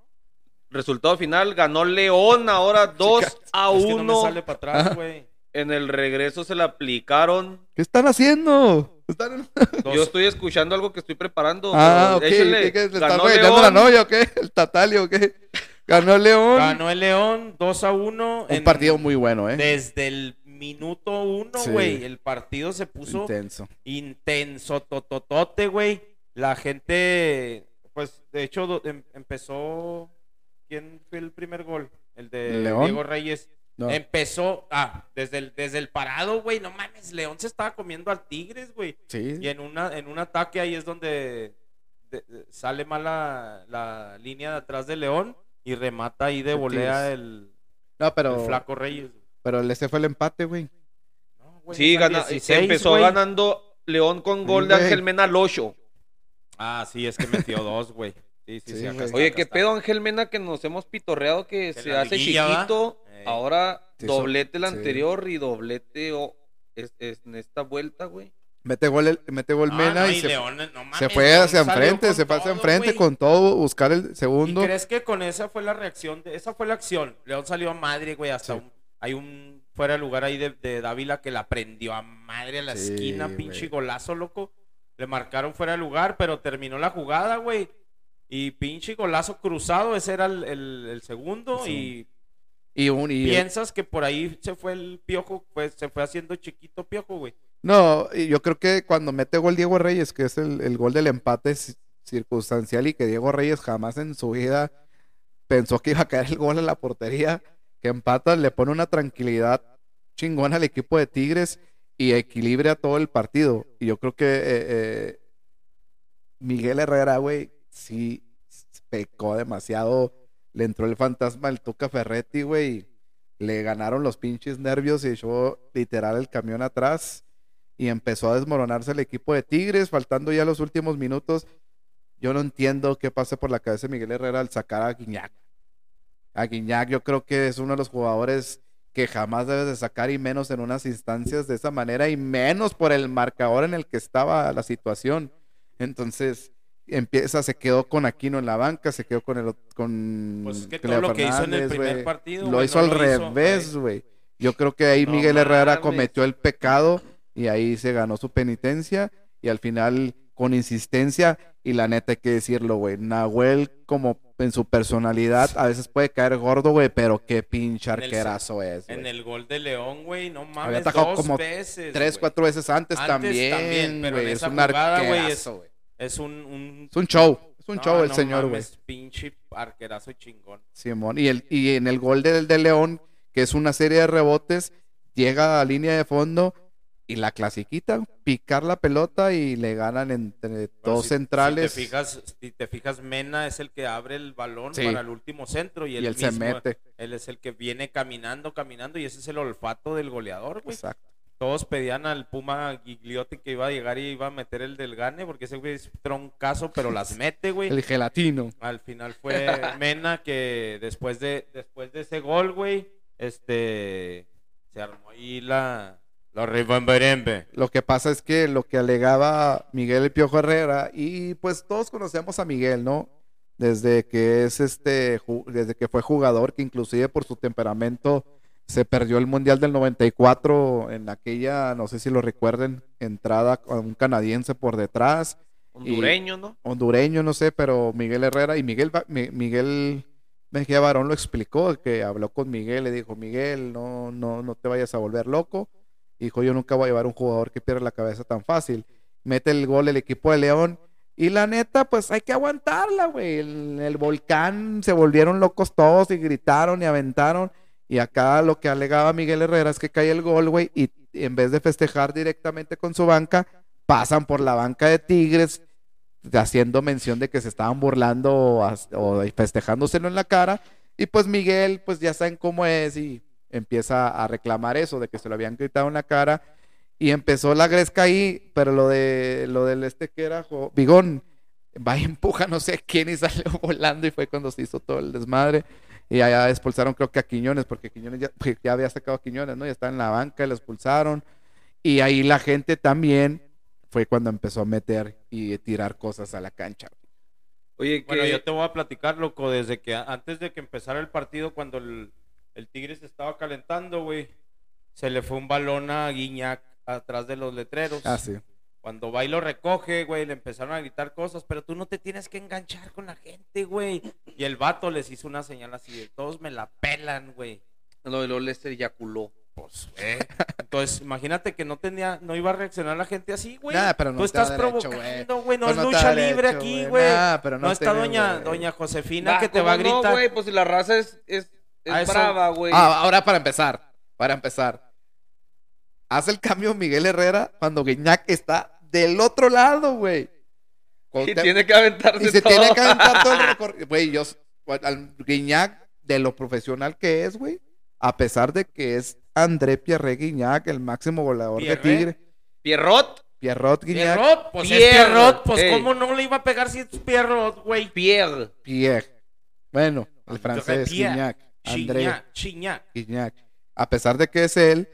Resultado final, ganó León ahora 2 a Es que no me 1. sale para atrás, güey. En el regreso se la aplicaron. ¿Qué están haciendo? ¿Están- Dos- Yo estoy escuchando algo que estoy preparando. Ah, ok. pero. ¿Qué, qué, ¿Le están regañando la novia o qué? ¿El tatalio o qué? Ganó León. Ganó el León 2 a 1. Un partido muy bueno, ¿eh? Desde el minuto 1, Sí. güey. El partido se puso Intenso. intenso, tototote, güey. La gente, pues, de hecho, em- empezó. ¿Quién fue el primer gol? El de ¿León? Diego Reyes. No. Empezó, ah, desde el, desde el parado, güey. No mames, León se estaba comiendo al Tigres, güey. Sí. Y en, una, en un ataque ahí es donde de- de- sale mal la, la línea de atrás de León y remata ahí de volea el, No, pero, el flaco Reyes. pero el- ese fue el empate, güey. No, güey, Sí, gana- 16, empezó güey. ganando León con gol de. Ángel Mena al 8. Ah, sí, es que metió dos, güey. Sí, sí, sí. Sí, acá güey. está, Oye, acá ¿qué está. pedo Ángel Mena que nos hemos pitorreado que Que se hace chiquito? Ey. Ahora doblete el sí. anterior y doblete o- es- es- en esta vuelta, güey. Mete gol, el- mete gol Ah, Mena no, y, se, León, no mames, se fue hacia enfrente, se fue hacia todo, enfrente con todo, buscar el ¿Y segundo. crees que con esa fue la reacción? De, esa fue la acción. León salió a madre, güey. Hasta Sí. un- hay un fuera de lugar ahí de, de Dávila que la prendió a madre a la Sí, esquina, pinche golazo, loco. Le marcaron fuera de lugar, pero terminó la jugada, güey. Y pinche golazo cruzado, ese era el, el- el segundo. Sí. Y Y un, y- piensas que por ahí se fue el piojo, pues se fue haciendo chiquito piojo, güey. No, yo creo que cuando mete gol Diego Reyes, que es el, gol del empate ci- circunstancial y que Diego Reyes jamás en su vida pensó que iba a caer el gol en la portería, que empata, le pone una tranquilidad chingona al equipo de Tigres y equilibre a todo el partido. Y yo creo que eh, eh, Miguel Herrera, güey, sí pecó demasiado. Le entró el fantasma del Tuca Ferretti, güey. Le ganaron los pinches nervios y echó literal el camión atrás. Y empezó a desmoronarse el equipo de Tigres, faltando ya los últimos minutos. Yo no entiendo qué pasa por la cabeza de Miguel Herrera al sacar a Guiñac. A Guiñac yo creo que es uno de los jugadores que jamás debes de sacar y menos en unas instancias de esa manera y menos por el marcador en el que estaba la situación. Entonces, empieza, se quedó con Aquino en la banca, se quedó con el con Pues es que todo lo que hizo en el primer partido, Lo hizo no al lo revés, güey. Yo creo que ahí No Miguel Herrera cometió el pecado y ahí se ganó su penitencia y al final con insistencia y la neta hay que decirlo, güey, Nahuel como en su personalidad a veces puede caer gordo, güey, pero qué pinche el- arquerazo es, En el gol de León, güey, no Había mames, atajado dos como veces, Tres, cuatro veces antes, Antes también, también, pero en. Es esa un jugada, güey, es-. Es un, un... Es un show, es un No, show el no señor, güey. mames, pinche arquerazo chingón. Simón. Y, el, y en el gol del de León, que es una serie de rebotes, llega a línea de fondo y la clasiquita, picar la pelota y le ganan entre dos si- centrales. Si te, fijas, si te fijas, Mena es el que abre el balón Sí. para el último centro y, y él, él se mismo- mete. Él es el que viene caminando, caminando y ese es el olfato del goleador, güey. Exacto. Todos pedían al Puma Gigliotti que iba a llegar y iba a meter el del gane porque ese güey es troncazo, pero las mete, güey. El gelatino. Al final fue Mena que después de después de ese gol, güey, este se armó ahí la Lo que pasa es que lo que alegaba Miguel El Piojo Herrera, y pues todos conocemos a Miguel, ¿no? Desde que es este, desde que fue jugador, que inclusive por su temperamento se perdió el Mundial del 94 en aquella, no sé si lo recuerden, entrada con un canadiense por detrás, Hondureño, ¿no? hondureño, no sé, pero Miguel Herrera y Miguel, Miguel Mejía Barón lo explicó, que habló con Miguel, le dijo, Miguel, no, no, no te vayas a volver loco. Dijo, yo nunca voy a llevar un jugador que pierda la cabeza tan fácil. Mete el gol el equipo de León. Y la neta, pues hay que aguantarla, güey. El volcán se volvieron locos todos y gritaron y aventaron. Y acá lo que alegaba Miguel Herrera es que cae el gol, güey. Y en vez de festejar directamente con su banca, pasan por la banca de Tigres, haciendo mención de que se estaban burlando o, o festejándoselo en la cara. Y pues Miguel, pues ya saben cómo es y empieza a reclamar eso, de que se lo habían gritado en la cara. Y empezó la gresca ahí, pero lo de lo del este que era Jo- Bigón, va y empuja no sé quién y salió volando y fue cuando se hizo todo el desmadre. Y allá expulsaron creo que a Quiñones, porque Quiñones ya, ya había sacado a Quiñones, ¿no? Ya estaba en la banca y lo expulsaron. Y ahí la gente también fue cuando empezó a meter y tirar cosas a la cancha. Oye, que Bueno, yo te voy a platicar, loco, desde que antes de que empezara el partido, cuando el, el Tigre se estaba calentando, güey, se le fue un balón a Guiñac atrás de los letreros. Ah, sí. Cuando va y lo recoge, güey, le empezaron a gritar cosas, pero tú no te tienes que enganchar con la gente, güey. Y el vato les hizo una señal así de, todos me la pelan, güey. lo de Lester eyaculó. Pues, eh. Entonces, imagínate que no tenía, no iba a reaccionar la gente así, güey. Nah, pero no Tú estás derecho, provocando, güey. No Pues es no lucha libre derecho, aquí, güey. pero no, no está doña, doña Josefina Nah, que te va a ¿cómo no, gritar. güey? Pues si la raza es, es, es eso- brava, güey. Ah, ahora para empezar, para empezar. Hace el cambio Miguel Herrera cuando Guiñac está del otro lado, güey. y tiene que aventarse y se todo. tiene que aventar todo el recorrido. Güey, yo, al Guiñac, de lo profesional que es, güey, a pesar de que es André Pierre Guiñac, el máximo goleador de. Tigre. Pierrot, Pierrot Guiñac. Pierrot, pues es. Pierrot, pues Ey. cómo no le iba a pegar si es Pierrot, güey. Pierre. Pierre. Bueno, el francés Pierre. Guiñac. André Chiñac, chiñac. A pesar de que es él,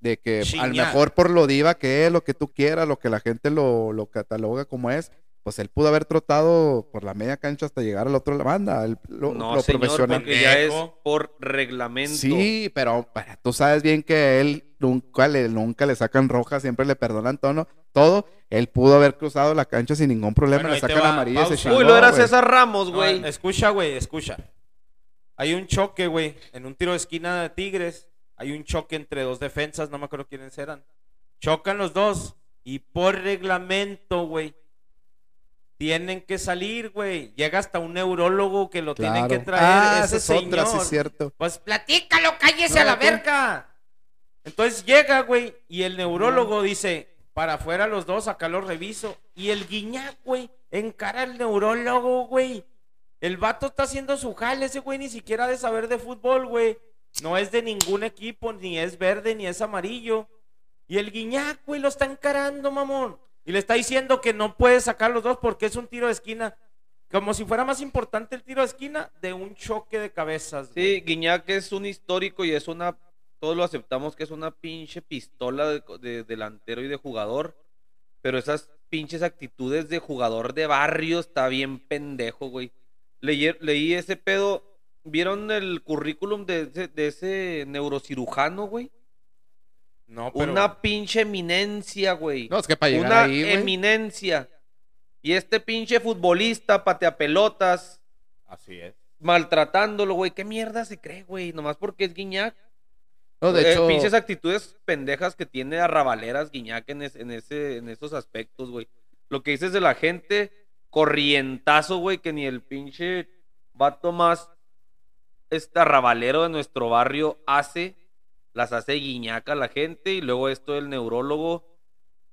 de que al Gignac. mejor por lo diva que es, lo que tú quieras, lo que la gente lo, lo cataloga como es, pues él pudo haber trotado por la media cancha hasta llegar al otro banda, el- lo, No, lo señor, profesional. porque ya es por reglamento. Sí, pero pero tú sabes bien que él nunca le, nunca le sacan roja, siempre le perdonan tono, todo. Él pudo haber cruzado la cancha sin ningún problema, Bueno, le sacan amarilla Uy, lo era. César Ramos, No, güey. escucha, güey, escucha. Hay un choque, güey, en un tiro de esquina de Tigres. Hay un choque entre dos defensas, no me acuerdo quiénes eran. Chocan los dos y por reglamento, güey, tienen que salir, güey. Llega hasta un neurólogo que lo tienen que Claro. traer. Ah, ese es otra, sí señor. cierto. Pues platícalo, cállese a la verga. Entonces llega, güey, y el neurólogo dice, para afuera los dos, acá los reviso. Y el guiñac, güey, encara al neurólogo, güey. El vato está haciendo su jale, ese güey ni siquiera de saber de fútbol, güey. No es de ningún equipo, ni es verde, ni es amarillo. Y el guiñac, güey, lo está encarando, mamón. Y le está diciendo que no puede sacar los dos porque es un tiro de esquina. Como si fuera más importante el tiro de esquina de un choque de cabezas. güey. Sí, Guiñac es un histórico y es una. Todos lo aceptamos que es una pinche pistola de, de delantero y de jugador. Pero esas pinches actitudes de jugador de barrio está bien pendejo, güey. Leí, leí ese pedo. ¿Vieron el currículum de ese, de ese neurocirujano, güey? No, pero... Una pinche eminencia, güey. No, es que para llegar Una ahí, güey. eminencia. Y este pinche futbolista patea pelotas, Así es. maltratándolo, güey. ¿Qué mierda se cree, güey? Nomás porque es Guiñac. No, de Eh, hecho, pinches actitudes pendejas que tiene arrabaleras Guiñac en, es- en, ese, en esos aspectos, güey. Lo que dices de la gente, corrientazo, güey, que ni el pinche vato más este arrabalero de nuestro barrio hace, las hace Guiñac a la gente. Y luego esto del neurólogo,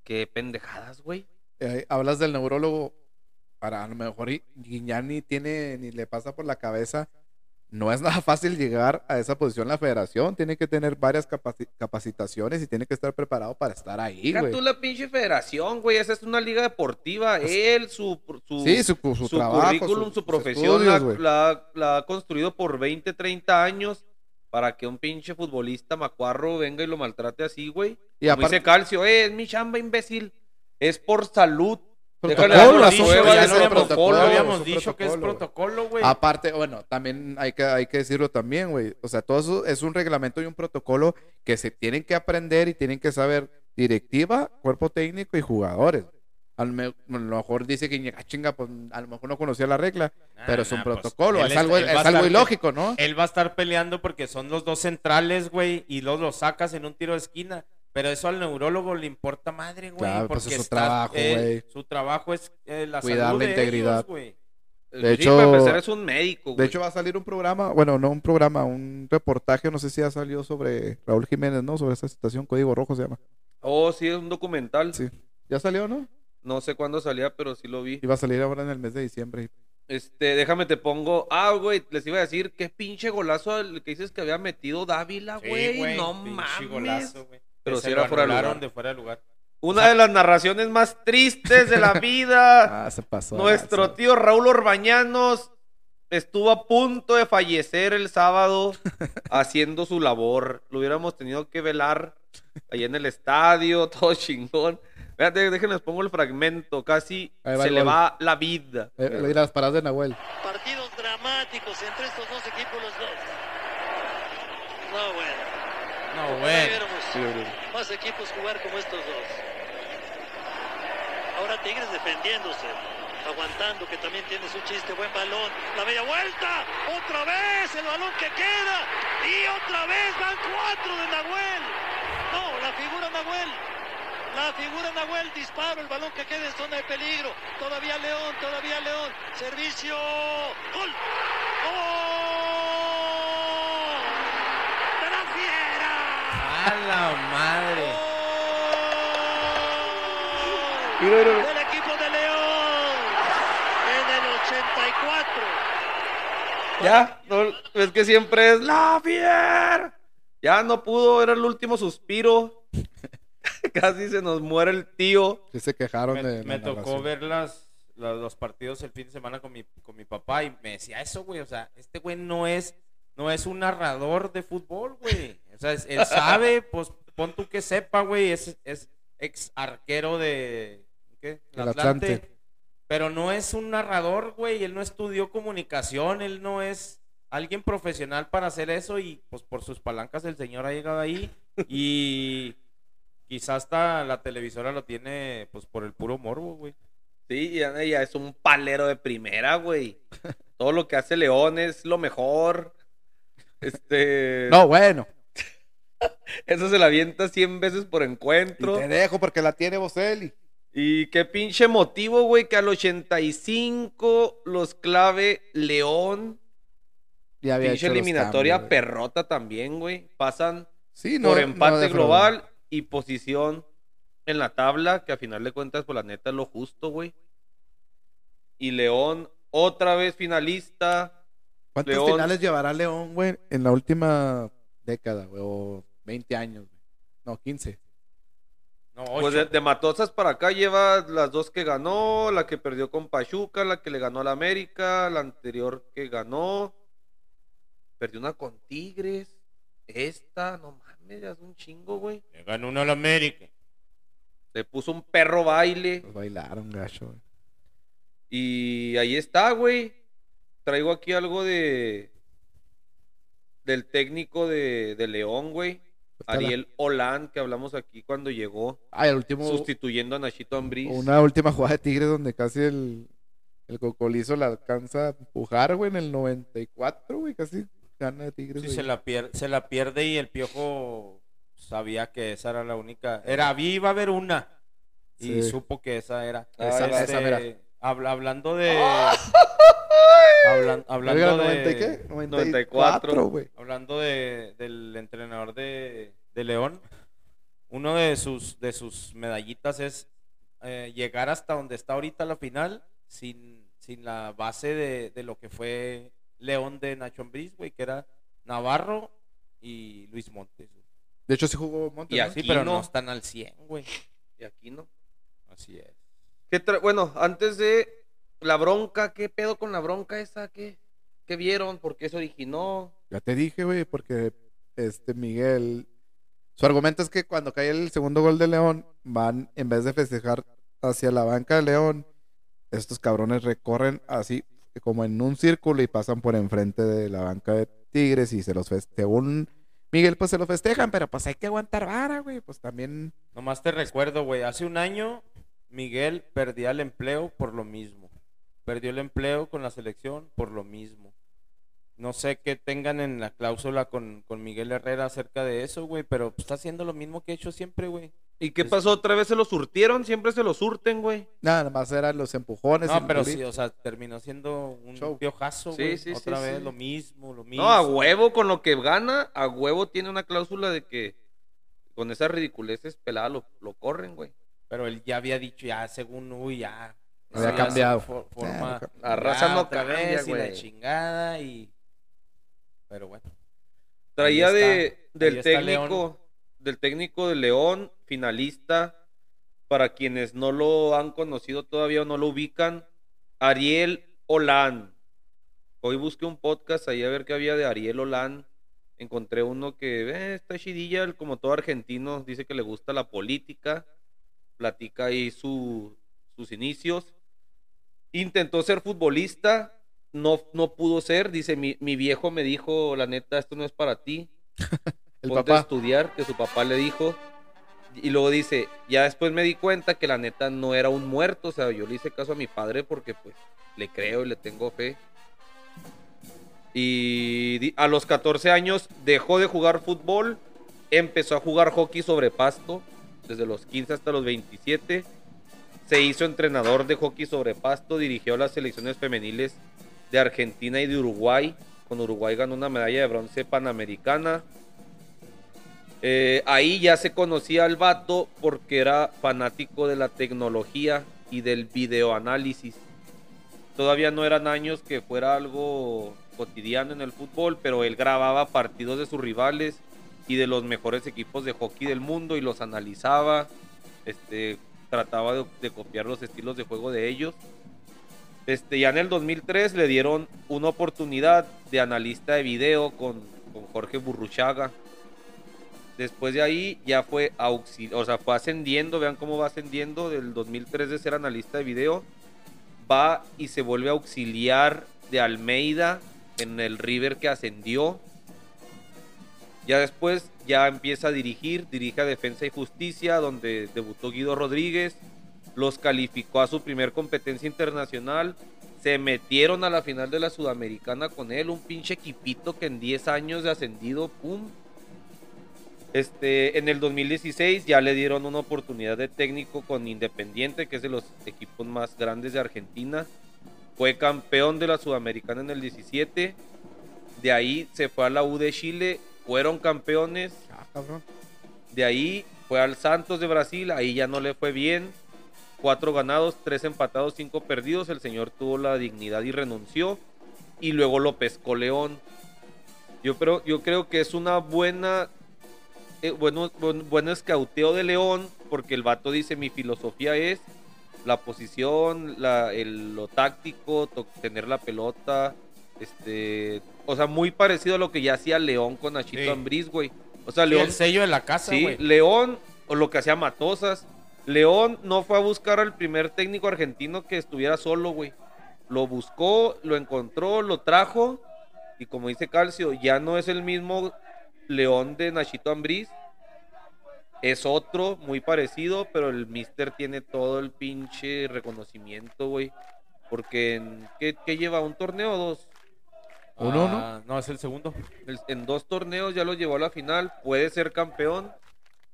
qué pendejadas, güey. eh, hablas del neurólogo, para a lo mejor y- Guiñán ni tiene, ni le pasa por la cabeza. No es nada fácil llegar a esa posición en la federación. Tiene que tener varias capaci- capacitaciones y tiene que estar preparado para estar ahí, Deja güey. tú la pinche federación, güey. Esa es una liga deportiva. Él, su, su, Sí, su, su, su trabajo, currículum, su profesión estudios, la, la- la ha construido por 20, 30 años para que un pinche futbolista macuarro venga y lo maltrate así, güey. Y Como aparte, dice Calcio, eh, es mi chamba, imbécil. Es por salud. Protocolo, ya protocolo. protocolo, habíamos un dicho que es protocolo, güey. protocolo. Aparte, bueno, también hay que, hay que decirlo también, güey. O sea, todo eso es un reglamento y un protocolo que se tienen que aprender y tienen que saber directiva, cuerpo técnico y jugadores. A lo, mejor dice que ah, chinga, pues a lo mejor no conocía la regla, Nah, pero es un nah, pues, protocolo, es algo, es algo ilógico, ¿no? Él va a estar peleando porque son los dos centrales, güey, y los los sacas en un tiro de esquina. Pero eso al neurólogo le importa madre, güey. Claro, pues porque es su está- trabajo, él- güey. Su trabajo es eh, la Cuidar salud la de integridad. ellos, güey. De Sí, hecho- para empezar es un médico, De güey. hecho, va a salir un programa, bueno, no un programa, un reportaje, no sé si ha salido sobre Raúl Jiménez, ¿no? Sobre esa situación, Código Rojo se llama. Oh, sí, es un documental. Sí. ¿Ya salió, no? No sé cuándo salía, pero sí lo vi. Iba a salir ahora en el mes de diciembre. Este, déjame te pongo. Ah, güey, les iba a decir qué pinche golazo el que dices que había metido Dávila, Sí, güey. no pinche mames. golazo, güey. Pero se era fuera lugar. de fuera de lugar. Una de las narraciones más tristes de la vida. Ah, se pasó. Nuestro tío Raúl Orbañanos estuvo a punto de fallecer el sábado haciendo su labor. Lo hubiéramos tenido que velar ahí en el estadio, todo chingón. Fíjate, déjenles pongo el fragmento. Casi va se le va la vida. Eh, mira las paradas de Nahuel. Partidos dramáticos entre estos dos equipos, los dos. No, bueno. No, viéramos más equipos jugar como estos dos. Ahora Tigres defendiéndose, aguantando, que también tiene su chiste, buen balón. La bella vuelta, otra vez el balón que queda. Y otra vez van cuatro de Nahuel. No, la figura Nahuel. La figura Nahuel, disparo, el balón que queda en zona de peligro. Todavía León, todavía León. Servicio. Gol. ¡Gol! ¡De la fiera! A la madre. ¡Gol! Del equipo de León. En el 84. Ya, no, es que siempre es la fier. Ya no pudo, era el último suspiro. Casi se nos muere el tío. Sí se quejaron Me, de me la tocó narración. ver las, la- los partidos el fin de semana con mi, con mi papá y me decía eso, güey. O sea, este güey no es, no es un narrador de fútbol, güey. O sea, es- él sabe, pues pon tú que sepa, güey. Es, es ex arquero de. ¿Qué? Del Atlante. Pero no es un narrador, güey. Él no estudió comunicación. Él no es alguien profesional para hacer eso. Y pues por sus palancas el señor ha llegado ahí. Y quizás hasta la televisora lo tiene pues por el puro morbo, güey. Sí, ya, ya es un palero de primera, güey. Todo lo que hace León es lo mejor. Este. No, bueno. Eso se la avienta 100 veces por Y encuentro. te dejo porque la tiene Boselli. Y qué pinche motivo, güey, que al 85 los clave León. Ya había Pinche hecho eliminatoria cambios, perrota también, güey. Pasan Sí, no, por empate global y posición en la tabla, que a final de cuentas, por la neta es lo justo, güey. Y León, otra vez finalista. ¿Cuántos León- finales llevará León, güey, en la última década, güey? O 20 años, güey. No, 15. No, Pues de, de Matosas para acá lleva las dos que ganó, la que perdió con Pachuca, la que le ganó al América, la anterior que ganó. Perdió una con Tigres. Esta, no mames, ya es un chingo, güey. Le ganó uno al América. Le puso un perro baile. Pues bailaron, gacho, güey. Y ahí está, güey. Traigo aquí algo de. Del técnico de, de León, güey. Ariel Holand, que hablamos aquí cuando llegó, Ah, el último. sustituyendo a Nachito Ambriz. Una última jugada de Tigres donde casi el, el cocolizo la alcanza a empujar, güey, en el 94, güey. Casi gana de Tigres. Sí, se la, pierde, se la pierde y el piojo sabía que esa era la única. Era, iba a haber una. Y Sí. supo que esa era. Ah, Esa- Este, esa habla- hablando de. Hablan- hablando Oiga, de. 90 y qué? 94, 94, güey. Hablando de, del entrenador de, de León, uno de sus, de sus medallitas es eh, llegar hasta donde está ahorita la final sin, sin la base de, de lo que fue León de Nacho Ambriz, güey, que era Navarro y Luis Montes. De hecho, sí jugó Montes. Y ¿no? aquí- Sí, pero no. no están al 100, güey. Y aquí no. Así es. ¿Qué tra- bueno, antes de la bronca, ¿qué pedo con la bronca esa? ¿Qué, qué vieron? ¿Por qué se originó? Ya te dije, güey, porque este Miguel. Su argumento es que cuando cae el segundo gol de León, van, en vez de festejar hacia la banca de León, estos cabrones recorren así como en un círculo y pasan por enfrente de la banca de Tigres y se los festejan. Según Miguel, pues se los festejan, pero pues hay que aguantar vara, güey. Pues también. Nomás te recuerdo, güey, hace un año Miguel perdía el empleo por lo mismo. Perdió el empleo con la selección por lo mismo. No sé qué tengan en la cláusula con, con Miguel Herrera acerca de eso, güey, pero pues, está haciendo lo mismo que ha hecho siempre, güey. ¿Y qué pasó? ¿Otra vez se lo surtieron? Siempre se lo surten, güey. Nada más eran los empujones. No, pero sí, o sea, terminó siendo un Show. piojazo, güey. sí, sí, Otra vez sí. lo mismo, lo mismo. No, a huevo con lo que gana, a huevo tiene una cláusula de que con esas ridiculeces peladas lo, lo corren, güey. Pero él ya había dicho, ya, según, uy, ya. Había cambiado. for- forma, no La raza ya no otra cambia, vez y la chingada y... Pero bueno. Traía de, del técnico, del técnico de León, finalista. Para quienes no lo han conocido todavía o no lo ubican, Ariel Olan. Hoy busqué un podcast ahí a ver qué había de Ariel Olan. Encontré uno que eh, está chidilla, como todo argentino, dice que le gusta la política. Platica ahí su- sus inicios. Intentó ser futbolista, no, no pudo ser. Dice, mi, mi viejo me dijo, la neta, esto no es para ti. El Ponte a papá. estudiar, que su papá le dijo. Y luego dice, ya después me di cuenta que la neta no era un muerto. O sea, yo le hice caso a mi padre porque pues le creo y le tengo fe. Y a los 14 años dejó de jugar fútbol, empezó a jugar hockey sobre pasto, desde los 15 hasta los 27. Se hizo entrenador de hockey sobre pasto, dirigió las selecciones femeniles de Argentina y de Uruguay. Con Uruguay ganó una medalla de bronce panamericana. Eh, ahí ya se conocía al vato porque era fanático de la tecnología y del videoanálisis. Todavía no eran años que fuera algo cotidiano en el fútbol, pero él grababa partidos de sus rivales y de los mejores equipos de hockey del mundo y los analizaba. Este, trataba de, copiar los estilos de juego de ellos. Este, ya en el 2003 le dieron una oportunidad de analista de video con, con Jorge Burruchaga. Después de ahí ya fue auxil o sea, fue ascendiendo, vean cómo va ascendiendo del 2003 de ser analista de video, va y se vuelve auxiliar de Almeida en el River que ascendió. Ya después ya empieza a dirigir, dirige a Defensa y Justicia, donde debutó Guido Rodríguez, los calificó a su primer competencia internacional, se metieron a la final de la Sudamericana con él, un pinche equipito que en 10 años de ascendido, pum. Este, en el 2016 ya le dieron una oportunidad de técnico con Independiente, que es de los equipos más grandes de Argentina. Fue campeón de la Sudamericana en el 17. De ahí se fue a la U de Chile, fueron campeones. Ah, cabrón. De ahí fue al Santos de Brasil, ahí ya no le fue bien. Cuatro ganados, tres empatados, cinco perdidos. El señor tuvo la dignidad y renunció. Y luego lo pescó León. Yo creo, yo creo que es una buena. eh, bueno, buen, buen escauteo de León, porque el vato dice: Mi filosofía es la posición, la, el- lo táctico, tener la pelota. Este, o sea, muy parecido a lo que ya hacía León con Nachito Sí. Ambriz, güey. O sea, León el sello de la casa, Sí, güey. León, o lo que hacía Matosas. León no fue a buscar al primer técnico argentino que estuviera solo, güey. Lo buscó, lo encontró, lo trajo. Y como dice Calcio, ya no es el mismo León de Nachito Ambriz. Es otro, muy parecido, pero el Mister tiene todo el pinche reconocimiento, güey. Porque en, ¿qué, qué lleva? ¿Un torneo o dos? Uno, ¿no? Ah, no, es el segundo. El- en dos torneos ya lo llevó a la final, puede ser campeón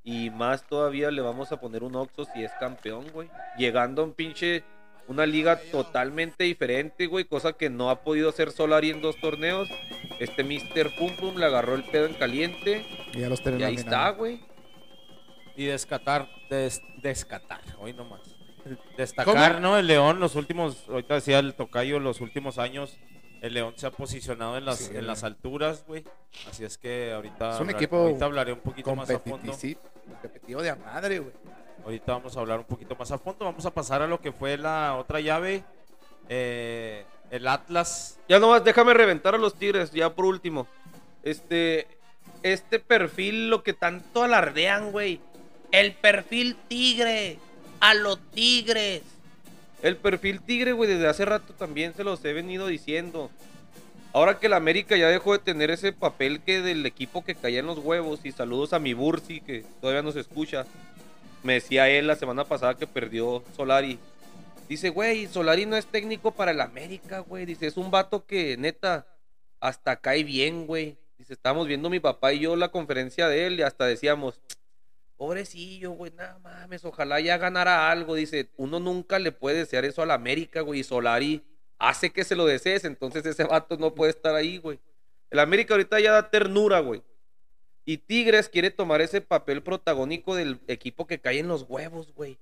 y más todavía le vamos a poner un Oxo si es campeón, güey. Llegando a un pinche una liga totalmente diferente, güey, cosa que no ha podido hacer Solari en dos torneos. Este Mr. Pum Pum le agarró el pedo en caliente Y ya los tienen y ahí está, güey. Y descatar, des- descatar, hoy nomás. Destacar, ¿no? El León, los últimos, ahorita decía el tocayo, los últimos años, el León se ha posicionado en las, Sí, en las alturas, güey. Así es que ahorita, Es un hablar- equipo ahorita hablaré un poquito más a fondo. Competitivo, competitivo de a madre, güey. Ahorita vamos a hablar un poquito más a fondo. Vamos a pasar a lo que fue la otra llave. eh, el Atlas. Ya nomás déjame reventar a los Tigres, ya por último. Este, este perfil, lo que tanto alardean, güey. El perfil tigre, a los tigres. El perfil tigre, güey, desde hace rato también se los he venido diciendo. Ahora que el América ya dejó de tener ese papel que del equipo que caía en los huevos, y saludos a mi Bursi, que todavía nos escucha. Me decía él la semana pasada que perdió Solari. Dice, güey, Solari no es técnico para el América, güey. Dice, es un vato que neta hasta cae bien, güey. Dice, estábamos viendo mi papá y yo la conferencia de él y hasta decíamos, pobrecillo, güey, nada mames, ojalá ya ganara algo. Dice, uno nunca le puede desear eso al América, güey. Y Solari hace que se lo desees, entonces ese vato no puede estar ahí, güey. El América ahorita ya da ternura, güey. Y Tigres quiere tomar ese papel protagónico del equipo que cae en los huevos, güey.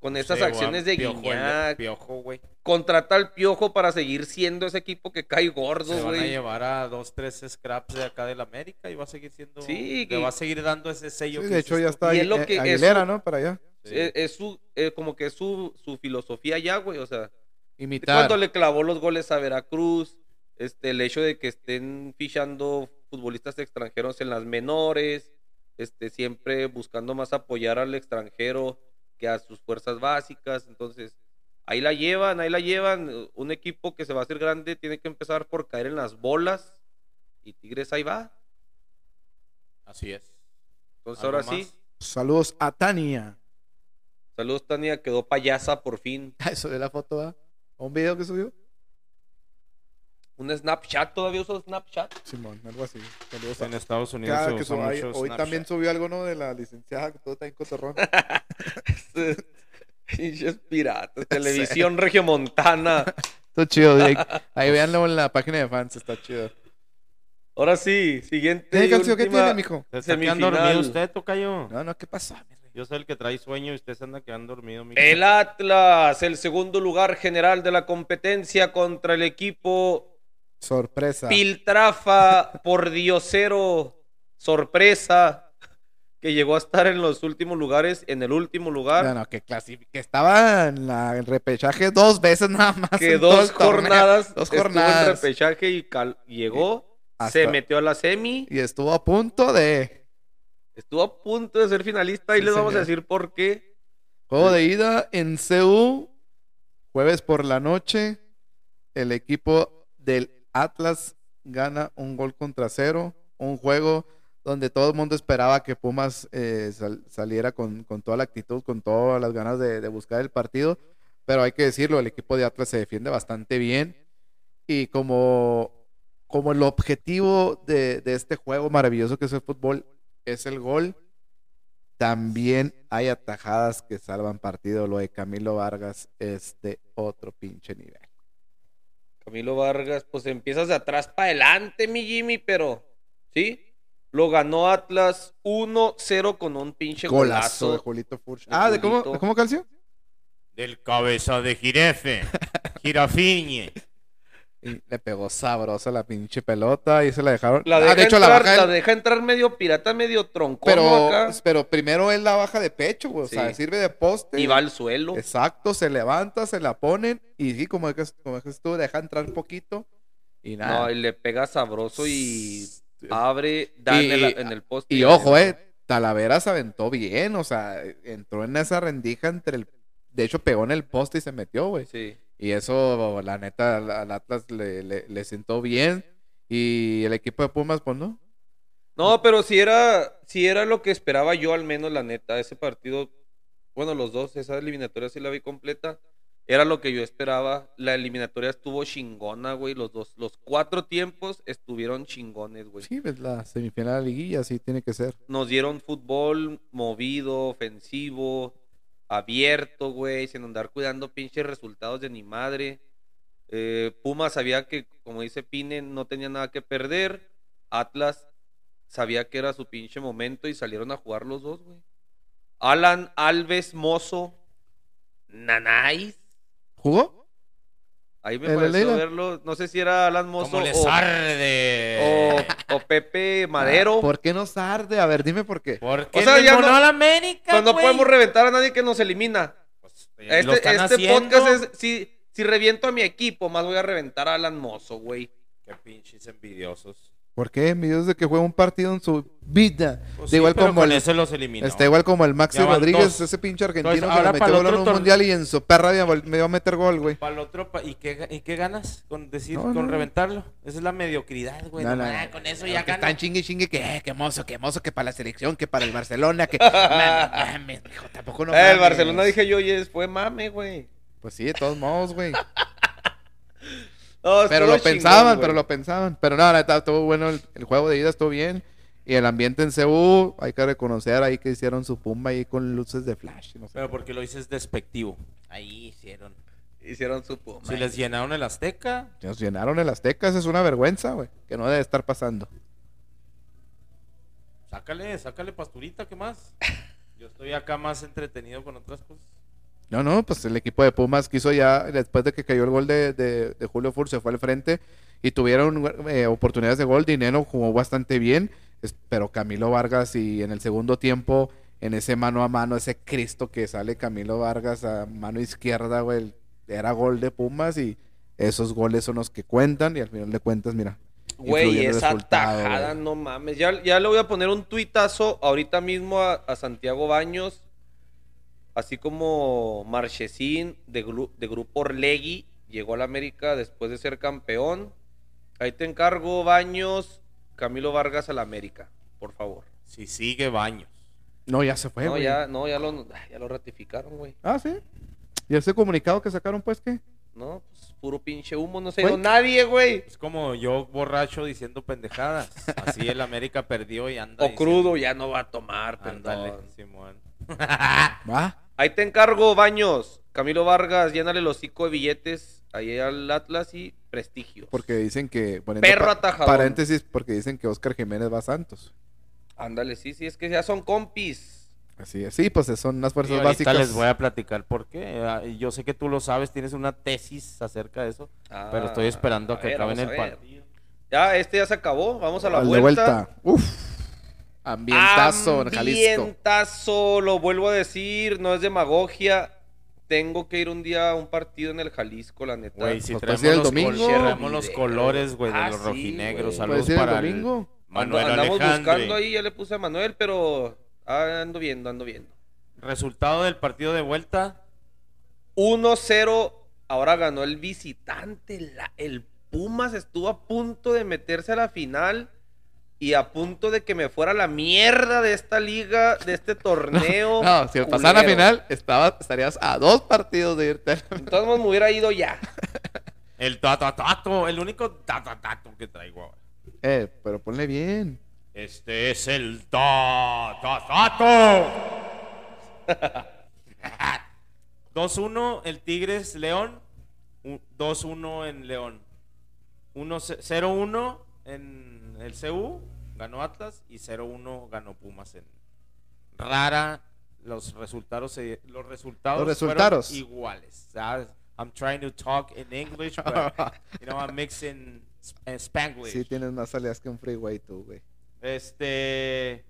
Con esas Sí, acciones de Piojo, el Guiñac, Piojo, güey. contrata al piojo para seguir siendo ese equipo que cae gordo, Se van a güey. llevar a dos, tres scraps de acá del América y va a seguir siendo. Sí, Le que- va a seguir dando ese sello. Sí, que de hecho ya está Y ahí, es lo eh, que- es Aguilera, su- ¿no? Para allá. Sí. Es, es su, eh, como que es su, su filosofía ya, güey. O sea, Imitar. cuando le clavó los goles a Veracruz, este, el hecho de que estén fichando futbolistas extranjeros en las menores, este, siempre buscando más apoyar al extranjero que a sus fuerzas básicas. Entonces, ahí la llevan, ahí la llevan. Un equipo que se va a hacer grande tiene que empezar por caer en las bolas. Y Tigres ahí va. Así es. Entonces, ¿Algo ahora sí. Saludos a Tania. Saludos, Tania. Quedó payasa por fin. Eso de la foto, ¿ah? ¿Un video que subió? Un Snapchat, todavía uso Snapchat. Simón, algo así. Saludos a En Estados Unidos Cada se que usa suba- mucho hoy Snapchat. también subió algo, ¿no? De la licenciada, que todo está en cotorrón. Pinches piratas. Televisión regiomontana. Está chido, ahí, ahí véanlo en la página de fans, está chido. Ahora sí, siguiente. ¿Qué canción tiene, mijo? ¿Se Semifinal. dormido usted, Tocayo? No, no, ¿qué pasó? Yo soy el que trae sueño y usted se anda quedando dormido, mijo. El Atlas, el segundo lugar general de la competencia contra el equipo Sorpresa. Piltrafa por Diosero. Sorpresa. Que llegó a estar en los últimos lugares, en el último lugar. No, no, que, estaba en la, el repechaje dos veces nada más. que dos jornadas, Dos estuvo en jornadas. repechaje y llegó, Hasta- se metió a la semi, Y estuvo a punto de. estuvo a punto de ser finalista y les vamos a decir por qué. Juego de ida en CU. Jueves por la noche. El equipo del Atlas gana un gol contra cero. Un juego donde todo el mundo esperaba que Pumas eh, sal- saliera con, toda la actitud, con todas las ganas de, de buscar el partido. Pero hay que decirlo, el equipo de Atlas se defiende bastante bien. Y como, como el objetivo de, de este juego maravilloso que es el fútbol es el gol, también hay atajadas que salvan partido. Lo de Camilo Vargas es de otro pinche nivel. Camilo Vargas, pues empiezas de atrás para adelante, mi Jimmy, pero sí, Lo ganó Atlas 1-0 con un pinche Golazo de golazo. Julito Furch. de Ah, ¿de cómo, de cómo calcio? Del cabeza de jirefe. Girafiñe. Y le pegó sabrosa la pinche pelota y se la dejaron. La Ah, deja, de hecho, entrar, la baja la él, deja entrar medio pirata, medio troncón pero, acá. pero primero él la baja de pecho, güey. O sea, sirve de poste. Y va al suelo. Exacto, se levanta, se la ponen y sí, como es como es tú, deja entrar un poquito y nada. No, y le pega sabroso y abre, da Y- en, el, en el poste. Y ojo, eh, Talavera se aventó bien, o sea, entró en esa rendija entre el... De hecho, pegó en el poste y se metió, güey. Sí. Y eso, la neta, al, Atlas le, le, le sentó bien. Y el equipo de Pumas, pues no. No, pero si era, si era lo que esperaba yo, al menos, la neta. Ese partido, bueno, los dos, esa eliminatoria sí la vi completa. Era lo que yo esperaba. La eliminatoria estuvo chingona, güey. Los dos, los cuatro tiempos estuvieron chingones, güey. Sí, pues la semifinal de la liguilla, sí tiene que ser. Nos dieron fútbol movido, ofensivo, abierto, güey, sin andar cuidando pinches resultados de ni madre. Eh, Puma sabía que, como dice Pine, no tenía nada que perder. Atlas sabía que era su pinche momento y salieron a jugar los dos, güey. Alan Alves Mozo, Nanais. ¿Jugó? Ahí me ¿El pareció Leila? verlo. No sé si era Alan Mozo les o, arde. o- o Pepe Madero. Ah, ¿Por qué nos arde? A ver, dime por qué. ¿Por qué O sea, ya no- a la América, Pues no podemos reventar a nadie que nos elimina. Pues, lo Este, están este haciendo. podcast es. Si, si reviento a mi equipo, más voy a reventar a Alan Mozo, güey. Qué pinches envidiosos. ¿Por qué? Envidiosos de que juega un partido en su vida. Pues sí, igual pero como el, eso los eliminó. está igual como el Maxi Rodríguez, dos. ese pinche argentino Entonces, que ahora le para metió gol en un mundial y en su perra me iba a meter gol, güey. Para el otro, ¿y qué, ¿y qué ganas con decir, No, con no. reventarlo? Esa es la mediocridad, güey. No, ah, con eso ya que gana. Están chingue chingue que, eh, que mozo, que mozo, que para la selección, que para el Barcelona, que. mames, mames, mijo, tampoco no Eh, el. Barcelona dije yo, es- fue mame, güey. Pues sí, de todos modos, güey. No, Pero lo pensaban, pero lo pensaban. Pero no, la neta, estuvo bueno el, el juego de ida, estuvo bien. Y el ambiente en CU, hay que reconocer ahí que hicieron su pumba ahí con luces de flash. No sé. Pero porque lo dices despectivo. Ahí hicieron. Hicieron su puma. Si les llenaron el Azteca, Nos llenaron el Azteca, eso es una vergüenza, güey. Que no debe estar pasando. sácale, sácale pasturita, ¿qué más? Yo estoy acá más entretenido con otras cosas. No, no, pues el equipo de Pumas quiso ya, después de que cayó el gol de, de- de Julio Fur, se fue al frente y tuvieron eh, oportunidades de gol. Dinero jugó bastante bien, pero Camilo Vargas y en el segundo tiempo, en ese mano a mano, ese Cristo que sale Camilo Vargas a mano izquierda, güey, era gol de Pumas y esos goles son los que cuentan y al final de cuentas, mira. Güey, esa tajada, güey. no mames. Ya, ya le voy a poner un tuitazo ahorita mismo a, a Santiago Baños. Así como Marchesín de, gru- de Grupo Orlegui llegó a la América después de ser campeón. Ahí te encargo, Baños, Camilo Vargas a la América, por favor. Si sigue baños. No, ya se fue, no, güey. ya, no, ya lo, ya lo ratificaron, güey. Ah, sí. ¿Y ese comunicado que sacaron, pues, qué? No, pues puro pinche humo, no se dio nadie, güey. Es como yo borracho diciendo pendejadas. Así el América perdió y anda. O diciendo- crudo, ya no va a tomar, Ándale, perdón. Simón. Va. Ahí te encargo, Baños. Camilo Vargas, llénale los hocico de billetes ahí al Atlas y prestigios. Porque dicen que. Perro atajadón. Paréntesis, porque dicen que Oscar Jiménez va a Santos. Ándale, sí, sí, es que ya son compis. Así es. Sí, pues son las Y fuerzas ahorita básicas. les voy a platicar por qué. Ah, y Yo sé que tú lo sabes, tienes una tesis acerca de eso. Ah, pero estoy esperando a que ver, acaben el a partido. Ya, este ya se acabó. Vamos a la Al de vuelta. vuelta. Uf. Ambientazo en Jalisco. Ambientazo, lo vuelvo a decir, no es demagogia. Tengo que ir un día a un partido en el Jalisco, la neta. Güey, si Pues traemos, el los, domingo. col- traemos los colores, güey, de Ah, los sí, rojinegros. Saludos el para el domingo. Manuel Ando- andamos Alejandre. buscando ahí, ya le puse a Manuel, pero ah, ando viendo, ando viendo. Resultado del partido de vuelta. 1-0, ahora ganó el visitante. la- el Pumas estuvo a punto de meterse a la final y a punto de que me fuera la mierda de esta liga, de este torneo. No, si pasaran a culero. final, estaba, estarías a dos partidos de irte. Entonces me hubiera ido ya. El tatatato, el único tatatato que traigo ahora. Eh, pero ponle bien. Este es el tatatato. 2-1 el Tigres León. Un- 2-1 en León. 1 0-1 en el CU. ganó Atlas y 0-1 ganó Pumas en rara. Los resultados, se- los resultados, Los fueron resultados. iguales. Sea, I'm trying to talk in English, but you know I'm mixing sp- eh, Spanglish. Sí, tienes más salidas que un freeway tú, güey. Este,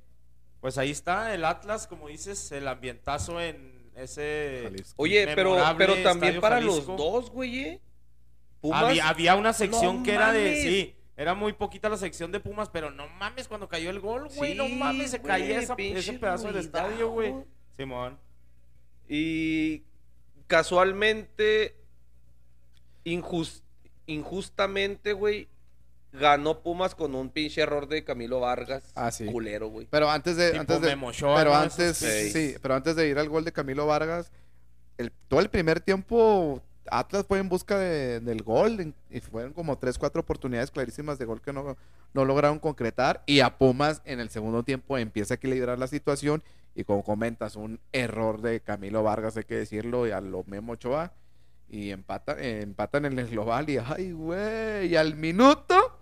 pues ahí está el Atlas, como dices, el ambientazo en ese. Jalisco. Oye, pero, pero también Estadio para Jalisco. los dos, güey. ¿eh? Pumas. Había, había una sección No que era de. Sí, era muy poquita la sección de Pumas, pero no mames, cuando cayó el gol, güey, no Sí, mames, se caía esa- pinche ese pedazo del estadio, güey. Simón. Y casualmente, injus- injustamente, güey, ganó Pumas con un pinche error de Camilo Vargas. Ah, sí. Culero, güey. Pero antes de, Tipo antes de, pero ¿no? antes, pinches- sí, pero antes de ir al gol de Camilo Vargas, el, todo el primer tiempo Atlas fue en busca de- del gol y fueron como tres, cuatro oportunidades clarísimas de gol que no, no lograron concretar y a Pumas en el segundo tiempo empieza a equilibrar la situación y como comentas, un error de Camilo Vargas, hay que decirlo, y a lo Memo Ochoa y empata, eh, empatan en el global y ay, güey, y al minuto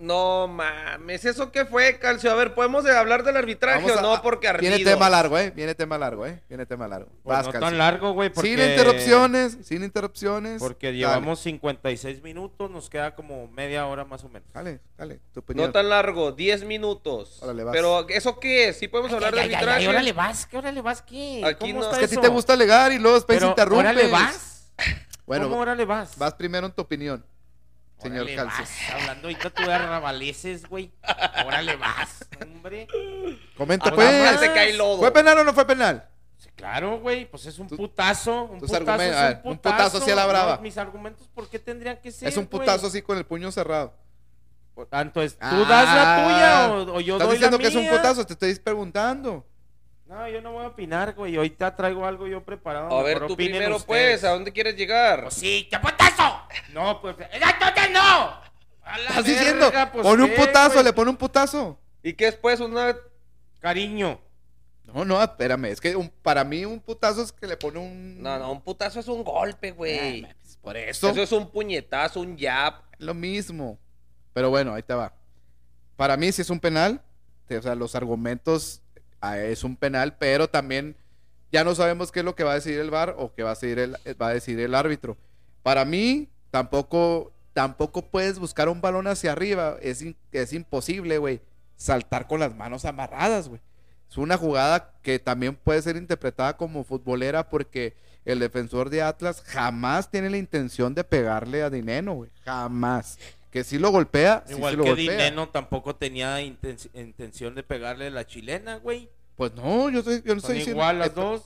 No mames, ¿eso qué fue, Calcio? A ver, ¿podemos eh, hablar del arbitraje Vamos o a- no? Porque ardido. Viene tema largo, ¿eh? Viene tema largo, ¿eh? Viene tema largo. Pues Vas, no Calcio. tan largo, güey, porque... Sin interrupciones, sin interrupciones. Porque Dale, llevamos 56 minutos, nos queda como media hora más o menos. Dale, dale, tu opinión. No tan largo, 10 minutos. Órale, vas. Pero, ¿eso qué es? ¿Sí podemos hablar de arbitraje? órale vas, que órale vas, ¿qué? Aquí ¿Cómo no- está Es que eso? te gusta alegar y luego después Pero, interrumpes. órale vas. Bueno, ¿Cómo órale vas? vas primero en tu opinión, señor Órale Calcio. vas. Hablando ahorita tú de arrabaleces, güey. Órale vas, hombre. Comenta, pues. nada más se cae lodo. ¿Fue penal o no fue penal? Sí, claro, güey, pues es un putazo. Un putazo es un putazo así a la brava. Mis argumentos, ¿por qué tendrían que ser? es un güey? putazo así con el puño cerrado. Por Tanto es, ¿tú Ah, das la tuya o, o yo Estás doy diciendo la que es un mía? putazo, te estoy preguntando. No, yo no voy a opinar, güey. Ahorita traigo algo yo preparado. A ver, tú primero, ustedes. pues, ¿a dónde quieres llegar? Pues sí, ¡qué putazo! No, pues, ¡entonces no! A la Estás verga, diciendo, pues, pone un ¿qué, putazo, güey? le pone un putazo. ¿Y qué después? Una... Cariño. No, no, espérame, es que un- para mí un putazo es que le pone un... No, no, un putazo es un golpe, güey. Ah, pues, por eso. Eso es un puñetazo, un jab. Lo mismo. Pero bueno, ahí te va. Para mí sí es un penal. te- O sea, los argumentos es un penal, pero también ya no sabemos qué es lo que va a decidir el VAR o qué va a decidir el, va a el árbitro. Para mí, tampoco, tampoco puedes buscar un balón hacia arriba. Es, es imposible, güey. Saltar con las manos amarradas, güey. Es una jugada que también puede ser interpretada como futbolera porque el defensor de Atlas jamás tiene la intención de pegarle a Dineno, güey. Jamás. Que si lo golpea, sí Igual sí lo que golpea. Dineno tampoco tenía inten- intención de pegarle la chilena, güey. Pues no, yo, estoy- yo no Son estoy diciendo. igual las ¿Qué dos.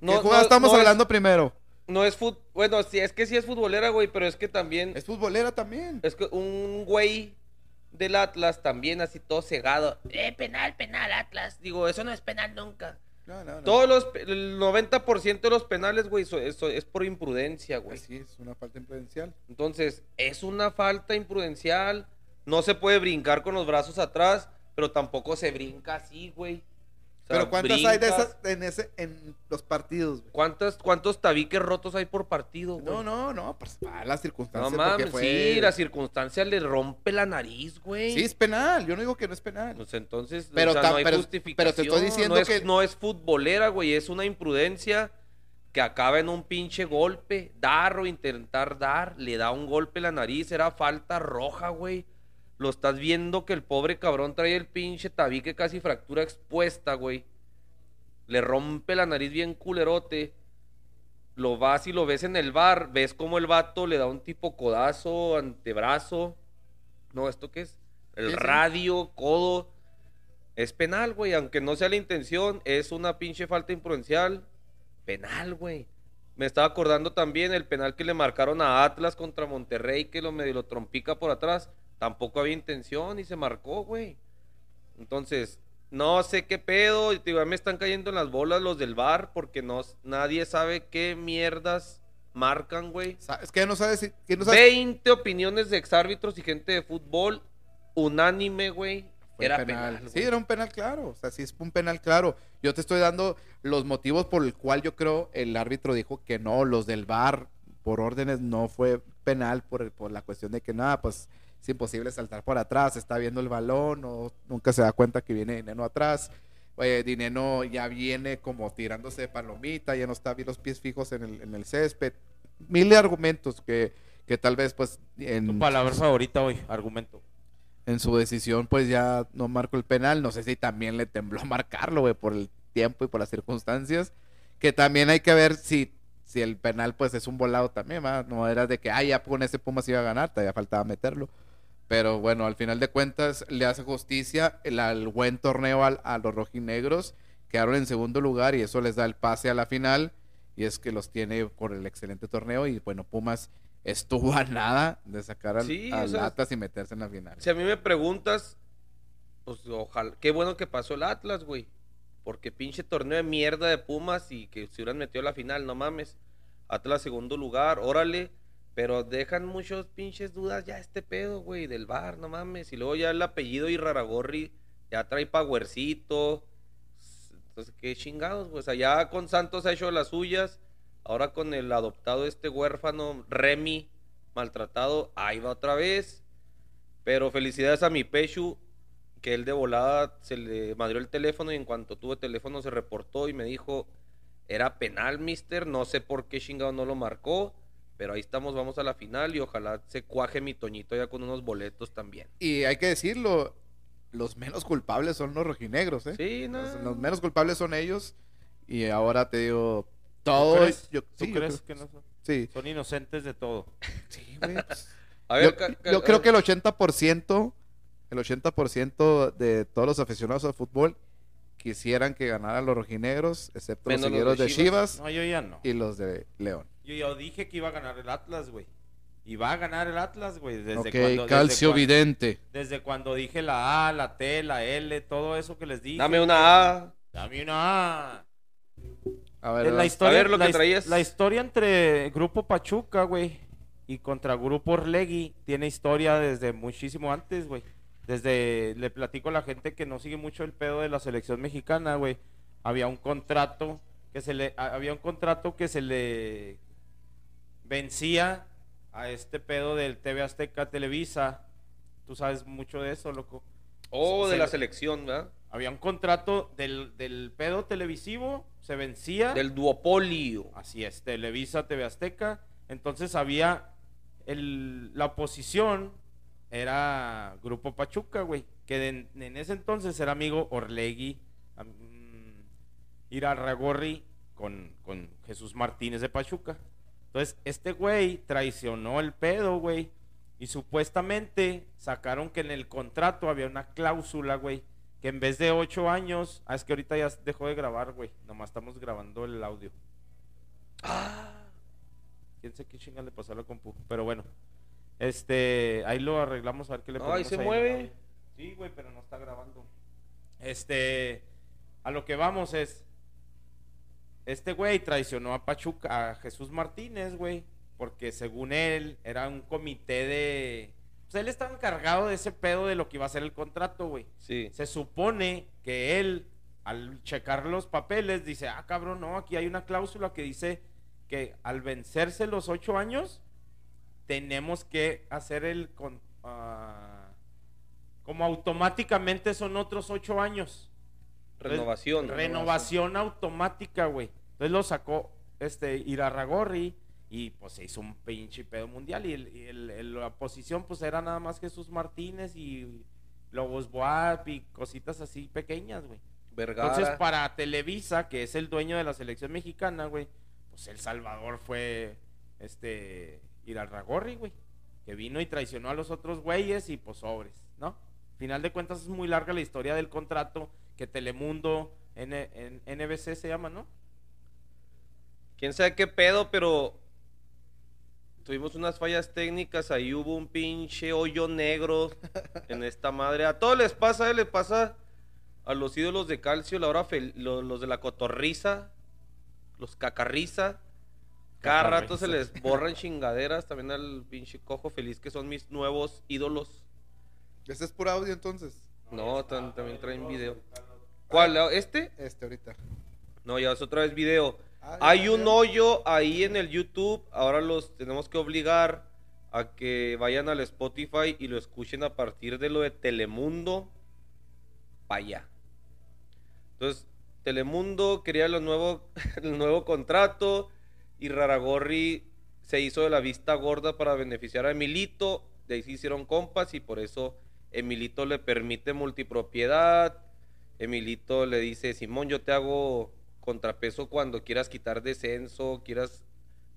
jugada estamos no es- hablando primero? no es fut... Bueno, sí, es que sí es futbolera, güey, pero es que también... Es futbolera también. Es que un güey del Atlas también así todo cegado. Eh, penal, penal, Atlas. Digo, eso no es penal nunca. No, no, no. Todos los... El 90% de los penales, güey, so- eso es por imprudencia, güey. Pues sí, es una falta imprudencial. Entonces, es una falta imprudencial. No se puede brincar con los brazos atrás, pero tampoco se brinca así, güey. Sea, Pero ¿cuántas hay de esas en, ese, en los partidos? güey? ¿Cuántas, ¿Cuántos tabiques rotos hay por partido, güey? No, no, no, pues para las No circunstancias. porque mames, fue- sí, la circunstancia le rompe la nariz, güey. Sí, es penal. Yo no digo que no es penal. Pues entonces, Pero o sea, tam- no hay pero- justificación. pero te estoy diciendo no es, que- no es futbolera, güey, es una imprudencia que acaba en un pinche golpe. Dar o intentar dar, le da un golpe en la nariz, era falta roja, güey. Lo estás viendo que el pobre cabrón trae el pinche tabique casi fractura expuesta, güey. Le rompe la nariz bien culerote. Lo vas y lo ves en el bar, ves como el vato le da un tipo codazo, antebrazo. No, ¿esto qué es? El Sí, sí. radio, codo. Es penal, güey. Aunque no sea la intención, es una pinche falta imprudencial. Penal, güey. Me estaba acordando también el penal que le marcaron a Atlas contra Monterrey, que lo medio lo trompica por atrás. Tampoco había intención y se marcó, güey. Entonces, no sé qué pedo. y, digo, ya me están cayendo en las bolas los del bar porque no, nadie sabe qué mierdas marcan, güey. Es que no sabes si. que no sabes- 20 opiniones de exárbitros y gente de fútbol unánime, güey. Era penal. penal. sí, era un penal claro. O sea, sí es un penal claro. Yo te estoy dando los motivos por el cual yo creo el árbitro dijo que no, los del VAR por órdenes no fue penal por, por la cuestión de que nada, pues es imposible saltar por atrás, está viendo el balón o nunca se da cuenta que viene Dineno atrás. Oye, Dineno ya viene como tirándose de palomita, ya no está bien los pies fijos en el, en el césped. Mil de argumentos que, que tal vez pues en, Tu palabra favorita hoy, argumento. en su decisión pues ya no marcó el penal. No sé si también le tembló marcarlo, güey, por el tiempo y por las circunstancias. Que también hay que ver si, si el penal pues es un volado también, ¿va? No era de que, ah, ya con ese Pumas iba a ganar, todavía faltaba meterlo. Pero bueno, al final de cuentas le hace justicia el, al buen torneo al- a los rojinegros. Quedaron en segundo lugar y eso les da el pase a la final. Y es que los tiene por el excelente torneo. Y bueno, Pumas estuvo a nada de sacar al, Sí, sea, Atlas y meterse en la final. Si a mí me preguntas, pues ojalá, qué bueno que pasó el Atlas, güey. Porque pinche torneo de mierda de Pumas y que se hubieran metido a la final, no mames. Atlas segundo lugar, órale. Pero dejan muchos pinches dudas ya este pedo, güey, del bar, no mames. Y luego ya el apellido Iraragorri ya trae powercito. Entonces, qué chingados, güey. O sea, ya con Santos ha hecho las suyas. Ahora con el adoptado este huérfano, Remy, maltratado, ahí va otra vez. Pero felicidades a mi Pechu, que él de volada se le madrió el teléfono y en cuanto tuvo teléfono se reportó y me dijo, era penal, mister, no sé por qué chingado no lo marcó, pero ahí estamos, vamos a la final y ojalá se cuaje mi Toñito ya con unos boletos también. Y hay que decirlo, los menos culpables son los rojinegros, ¿eh? Sí, no. Los, los menos culpables son ellos. Y ahora te digo, todo. ¿Tú crees, yo- ¿Tú sí, yo crees creo- que no son? Sí, Son inocentes de todo. sí, güey, pues, A ver, yo, yo creo que el 80%, el 80% de todos los aficionados al fútbol quisieran que ganaran los rojinegros, excepto Menos los los seguidores de de Chivas, No, yo ya no. y los de León. Yo ya dije que iba a ganar el Atlas, güey. Y va a ganar el Atlas, güey. Desde ok, cuando, calcio desde, vidente. desde cuando dije la A, la T, la L, todo eso que les dije. Dame una A. Dame una A. A ver, la historia, A ver, lo la que traías. La historia entre Grupo Pachuca, güey, y contra Grupo Orlegui tiene historia desde muchísimo antes, güey. Desde, le platico a la gente que no sigue mucho el pedo de la selección mexicana, güey. Había un contrato que se le, había un contrato que se le vencía a este pedo del TV Azteca Televisa. Tú sabes mucho de eso, loco. Oh, Se- de la se- selección, ¿verdad? Había un contrato del, del pedo televisivo, se vencía. Del duopolio. Así es, Televisa, TV Azteca. Entonces había el, la oposición, era Grupo Pachuca, güey, que de- en ese entonces era amigo Orlegui, am- Irarragorri con, con Jesús Martínez de Pachuca. Entonces, este güey traicionó el pedo, güey. Y supuestamente sacaron que en el contrato había una cláusula, güey, que en vez de ocho años, ah, es que ahorita ya dejó de grabar, güey. Nomás estamos grabando el audio. Quién sé qué chinga le pasó a la compu. Pero bueno. Este, ahí lo arreglamos a ver qué le ahí ponemos se el mueve. Sí, güey, pero no está grabando. Este, a lo que vamos es. Este güey traicionó a Pachuca, a Jesús Martínez, güey. Porque según él, era un comité de. Pues él estaba encargado de ese pedo de lo que iba a ser el contrato, güey. Sí. Se supone que él, al checar los papeles, dice, ah, cabrón, no, aquí hay una cláusula que dice que al vencerse los ocho años, tenemos que hacer el... con- ah, como automáticamente son otros ocho años. Entonces, Renovación. Renovación automática, güey. Entonces lo sacó este Irarragorri y pues se hizo un pinche pedo mundial y, el- y el- el- la posición pues era nada más Jesús Martínez y Lobos Boab y cositas así pequeñas, güey. Vergara. Entonces para Televisa, que es el dueño de la selección mexicana, güey, pues El Salvador fue este Irarragorri, güey, que vino y traicionó a los otros güeyes y pues sobres, ¿no? Final de cuentas es muy larga la historia del contrato que Telemundo, N- en- NBC se llama, ¿no? Quién sabe qué pedo, pero tuvimos unas fallas técnicas, ahí hubo un pinche hoyo negro en esta madre. A todos les pasa, eh, les pasa a los ídolos de calcio, la hora los, de la cotorriza, los cacarriza. Cada rato se les borran chingaderas, también al pinche cojo feliz que son mis nuevos ídolos. ¿Este es por audio entonces? No, tan- también traen video. ¿Cuál? ¿Este? Este ahorita. No, ya es otra vez video. Hay un hoyo ahí en el YouTube. Ahora los tenemos que obligar a que vayan al Spotify y lo escuchen a partir de lo de Telemundo para allá. Entonces, Telemundo quería lo nuevo, el nuevo contrato y Raragorri se hizo de la vista gorda para beneficiar a Emilito. De ahí se hicieron compas y por eso Emilito le permite multipropiedad. Emilito le dice, Simón, yo te hago contrapeso cuando quieras quitar descenso, quieras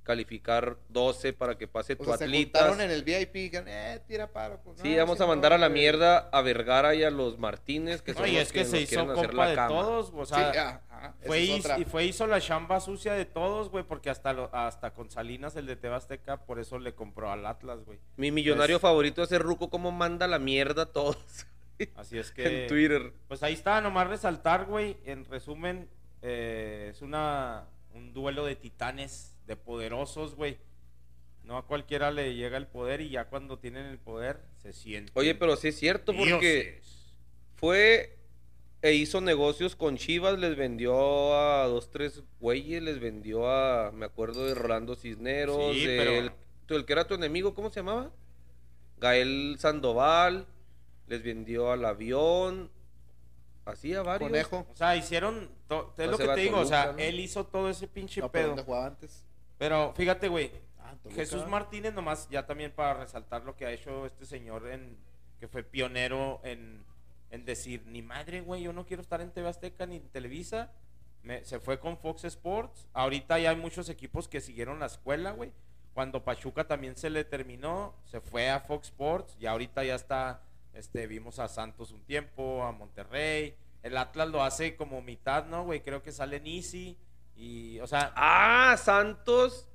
calificar 12 para que pase O tu sea, se atlitas. juntaron en el VIP y dijeron, eh, tira paro. pues, Sí, no, vamos a no, mandar a la mierda a Vergara y a los Martínez, que son No, y los es que, se nos hizo quieren hacer compa la de cama. todos, o Sí, sea, ajá, fue, y fue hizo la chamba sucia de todos, güey, porque hasta lo- hasta con Salinas, el de Tebasteca, por eso le compró al Atlas, güey. Mi millonario Pues- favorito es el Ruco, como manda la mierda a todos Así es que... en Twitter. Pues ahí está, nomás resaltar, güey. En resumen, eh, es una un duelo de titanes, de poderosos, güey. No a cualquiera le llega el poder y ya cuando tienen el poder se siente. Oye, pero sí es cierto porque fue e hizo negocios con Chivas, les vendió a dos, tres güeyes, les vendió a, me acuerdo de Rolando Cisneros, Sí, de pero- el que era tu enemigo, ¿cómo se llamaba? Gael Sandoval, les vendió al avión, así a varios. Conejo. O sea, hicieron. to- es No lo que te digo, o sea, él hizo todo ese pinche No, pedo. ¿dónde jugaba antes? Pero fíjate, güey. Ah. Jesús Martínez, nomás ya también para resaltar lo que ha hecho este señor en que fue pionero en, en decir, ni madre, güey, yo no quiero estar en TV Azteca ni en Televisa. Me- se fue con Fox Sports. Ahorita ya hay muchos equipos que siguieron la escuela, güey. Cuando Pachuca también se le terminó, se fue a Fox Sports y ahorita ya está, este, vimos a Santos un tiempo, a Monterrey. El Atlas lo hace como mitad, ¿no, güey? Creo que sale en Easy y, o sea, Ah, Santos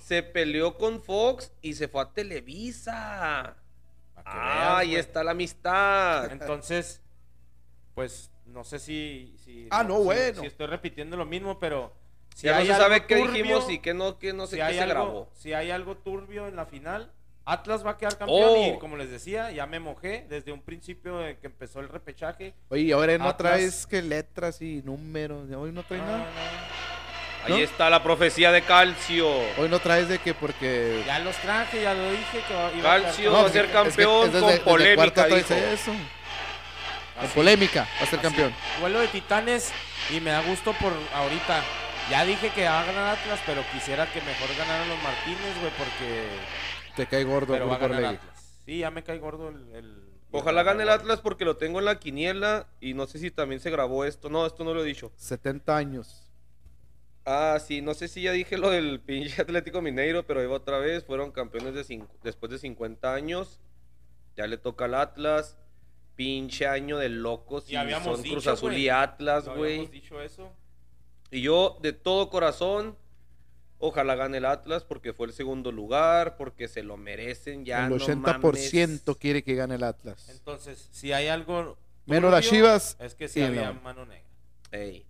se peleó con Fox y se fue a Televisa. que Ah, veas, ahí güey. está la amistad. Entonces, pues no sé si. si Ah, no, bueno. Si estoy repitiendo lo mismo, pero. Si ya no se algo sabe qué turbio, dijimos y qué no, qué no sé si qué hay se algo, grabó. Si hay algo turbio en la final, Atlas va a quedar campeón. Oh. Y como les decía, ya me mojé desde un principio de que empezó el repechaje. Oye, ahora no Atlas. traes que letras y números. Hoy no traes No, nada. no, ¿no? Ahí está la profecía de Calcio. Hoy no traes de que porque. Ya los traje, ya lo dije. Que iba Calcio No, va a ser es que- es campeón desde- con desde polémica, dijo. eso. Con polémica, va a ser Así, campeón. Duelo de titanes y me da gusto por ahorita. Ya dije que va a ganar Atlas, pero quisiera que mejor ganaran los Martínez, güey, porque... Te cae gordo el Pero va a grupo ganar Orlegui. Atlas. Sí, ya me cae gordo el... el- Ojalá gane el Atlas porque lo tengo en la quiniela y no sé si también se grabó esto. No, esto no lo he dicho. 70 años. Ah, sí, no sé si ya dije lo del pinche Atlético Mineiro, pero ahí va otra vez. Fueron campeones de cinco- después de 50 años. Ya le toca al Atlas. Pinche año de locos. Y Y habíamos son Cruz Azul güey. y Atlas, ¿No güey. habíamos dicho eso? Y yo, de todo corazón, ojalá gane el Atlas porque fue el segundo lugar, porque se lo merecen ya. el no 80% mames. quiere que gane el Atlas. Entonces, si hay algo... Menos las Chivas Es que sí y el había León. mano negra. Ey.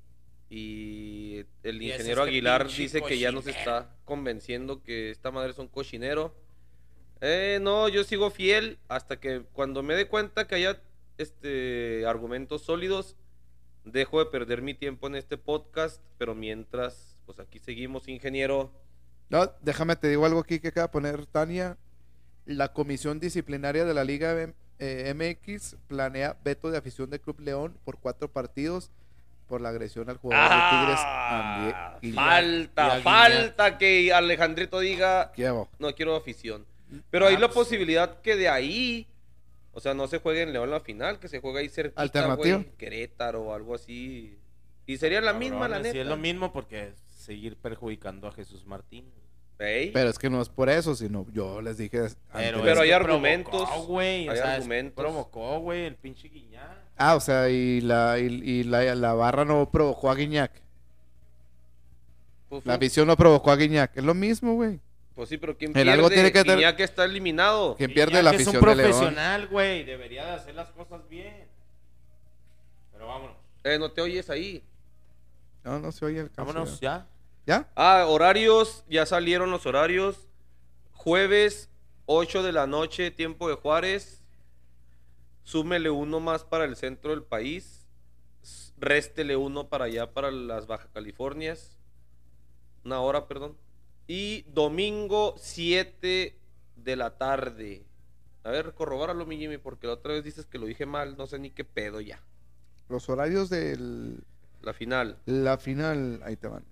Y el Y es ingeniero Aguilar dice que ya nos está convenciendo que esta madre es un cochinero. Eh, no, yo sigo fiel hasta que cuando me dé cuenta que haya este argumentos sólidos, dejo de perder mi tiempo en este podcast, pero mientras, pues aquí seguimos, ingeniero. No, déjame te digo algo aquí que acaba de poner Tania. La comisión disciplinaria de la Liga M- eh, MX planea veto de afición del Club León por cuatro partidos por la agresión al jugador de Tigres. Ah. Y falta, falta que Alejandrito diga, ¿Qué hago? no quiero afición. Pero hay Ah, la pues, posibilidad que de ahí, o sea, no se juegue en León la final, que se juegue ahí cerquita, Alternativa. güey, Querétaro o algo así. Y sería la misma, la neta. Sí, es lo mismo porque es seguir perjudicando a Jesús Martín. Ey, Pero es que no es por eso, sino yo les dije antes. Pero, Pero es hay argumentos, provocó, güey. O hay sea, es- argumentos. Provocó, güey, el pinche Guiñac. Ah, o sea, y la, y, y la, la barra no provocó a Guiñac. pues, La afición no provocó a Guiñac. Es lo mismo, güey. pues sí, pero ¿quién pierde? algo tiene que tener- Guiñac está eliminado. ¿Quién pierde Guiñac la es afición un de León? profesional, güey. Debería de hacer las cosas bien. Pero vámonos. Eh, no te oyes ahí. No, no se oye el caso, Vámonos ya. Ya. Ah, horarios, ya salieron los horarios. Jueves, 8 de la noche, tiempo de Juárez. Súmele uno más para el centro del país. Réstele uno para allá, para las Baja Californias. Una hora, perdón. Y domingo 7 de la tarde. A ver, corrobáralo, mi Jimmy, porque la otra vez dices que lo dije mal, no sé ni qué pedo ya. Los horarios de La final. la final, ahí te van.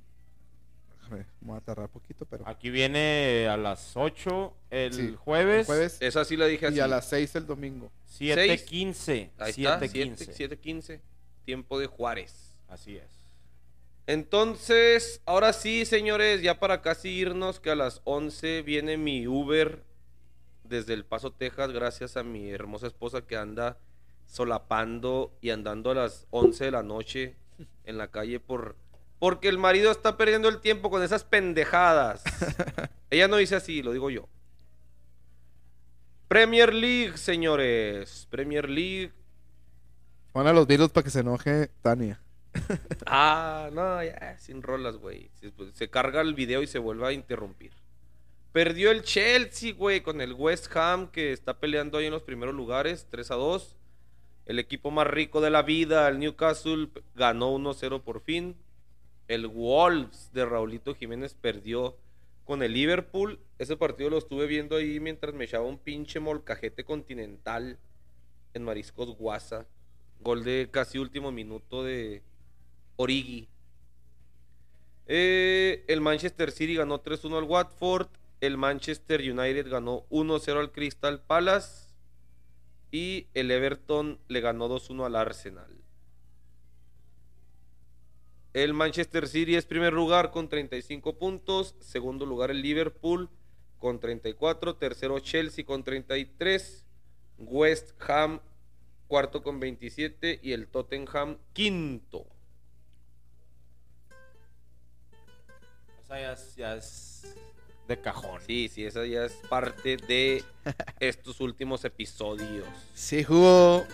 Me voy a tardar poquito, pero... Aquí viene a las 8 el Sí, jueves, el jueves Esa sí la dije así. y a las 6 el domingo. 7.15. Ahí está, 7.15. 7.15. Tiempo de Juárez. Así es. Entonces, ahora sí, señores, ya para casi irnos, que a las 11 viene mi Uber desde El Paso, Texas, gracias a mi hermosa esposa que anda solapando y andando a las 11 de la noche en la calle por porque el marido está perdiendo el tiempo con esas pendejadas. Ella no dice así, lo digo yo. Premier League, señores. Premier League. Pon a los Beatles para que se enoje Tania. Ah, no, ya, sin rolas, güey. Se, pues, se carga el video y se vuelve a interrumpir. Perdió el Chelsea, güey, con el West Ham que está peleando ahí en los primeros lugares, 3 a 2. El equipo más rico de la vida, el Newcastle, ganó 1-0 por fin. El Wolves de Raulito Jiménez perdió con el Liverpool. Ese partido lo estuve viendo ahí mientras me echaba un pinche molcajete continental en Mariscos Guasa. Gol de casi último minuto de Origi. Eh, el Manchester City ganó 3-1 al Watford. El Manchester United ganó 1-0 al Crystal Palace. Y el Everton le ganó 2-1 al Arsenal. El Manchester City es primer lugar con 35 puntos. Segundo lugar el Liverpool con 34. Tercero Chelsea con 33. West Ham cuarto con 27. Y el Tottenham quinto. O sea, ya es, ya es de cajón. Sí, sí, esa ya es parte de estos últimos episodios. Se jugó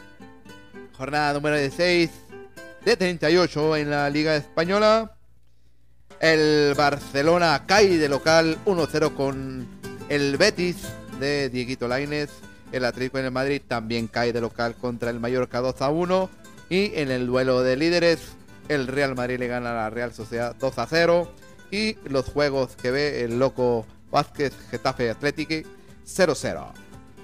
jornada número 16 de 38 en la Liga Española. El Barcelona cae de local 1-0 con el Betis de Dieguito Lainez. El Atlético en el Madrid también cae de local contra el Mallorca 2-1. Y en el duelo de líderes, el Real Madrid le gana a la Real Sociedad 2-0. Y los juegos que ve el loco Vázquez Getafe Atlético 0-0.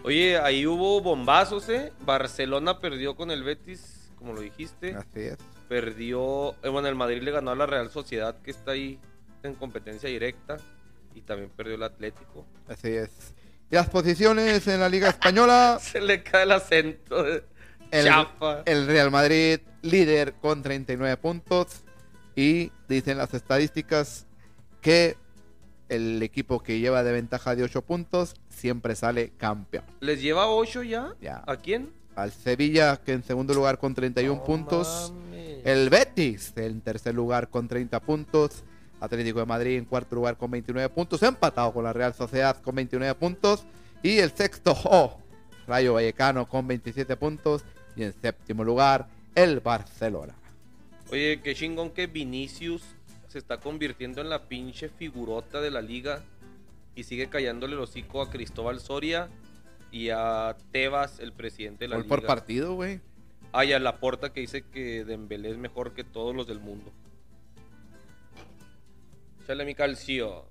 Oye, ahí hubo bombazos, ¿eh? Barcelona perdió con el Betis, como lo dijiste. Así es. Perdió, eh, bueno, el Madrid le ganó a la Real Sociedad, que está ahí en competencia directa. Y también perdió el Atlético. Así es. Y las posiciones en la Liga Española, Se le cae el acento de el, chapa. el Real Madrid líder con 39 puntos. Y dicen las estadísticas que el equipo que lleva de ventaja de 8 puntos siempre sale campeón. ¿Les lleva 8 ya? Ya. ¿A quién? Al Sevilla, que en segundo lugar con 31 No puntos. El Betis en tercer lugar con 30 puntos. Atlético de Madrid en cuarto lugar con 29 puntos. Empatado con la Real Sociedad con 29 puntos. Y el sexto, oh, Rayo Vallecano con 27 puntos. Y en séptimo lugar, el Barcelona. Oye, qué chingón que Vinicius se está convirtiendo en la pinche figurota de la liga y sigue callándole el hocico a Cristóbal Soria y a Tebas, el presidente de la Gol liga. por partido, güey. Ah, y a Laporta que dice que Dembélé es mejor que todos los del mundo. Chale mi calcio.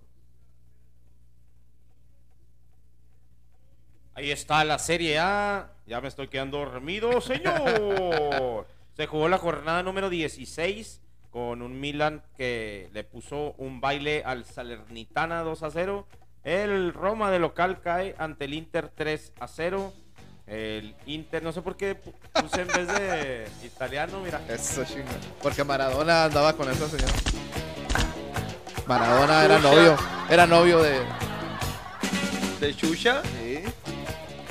Ahí está la Serie A. Ya me estoy quedando dormido, señor. Se jugó la jornada número 16 con un Milan que le puso un baile al Salernitana 2 a 0. El Roma de local cae ante el Inter 3 a 0. El Inter, no sé por qué pu- puse en vez de italiano, mira. Eso chingón. Porque Maradona andaba con esa señora. Maradona era novio. Era novio de. ¿De Chucha? Sí.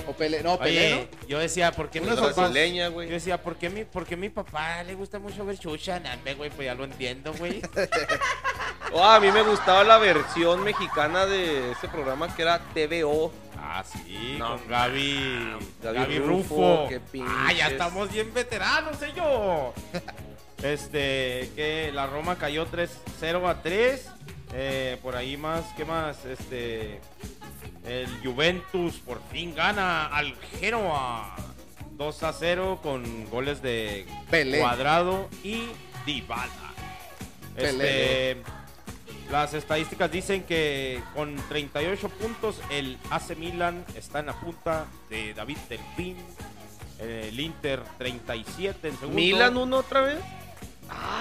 O Pelé. No, Pelé, Oye, yo decía, ¿por qué mi Una papá? brasileña, Yo güey. decía, ¿por qué, mi, ¿por qué mi papá le gusta mucho ver chucha? Nambe, güey, pues ya lo entiendo, güey. Oh, a mí me gustaba la versión mexicana de ese programa que era TVO. Ah, sí, No, con Gaby, Gaby Gaby, Rufo, Rufo. qué Ah, ya estamos bien veteranos, señor. Este, que la Roma cayó 3-0 a 3. Eh, por ahí más, ¿qué más? Este, el Juventus por fin gana al Genoa 2 a 0 con goles de Pelé. Cuadrado y Dybala. Pelé. Las estadísticas dicen que con 38 puntos el AC Milan está en la punta de David Delpín. El Inter 37 en segundo. ¿Milan uno otra vez?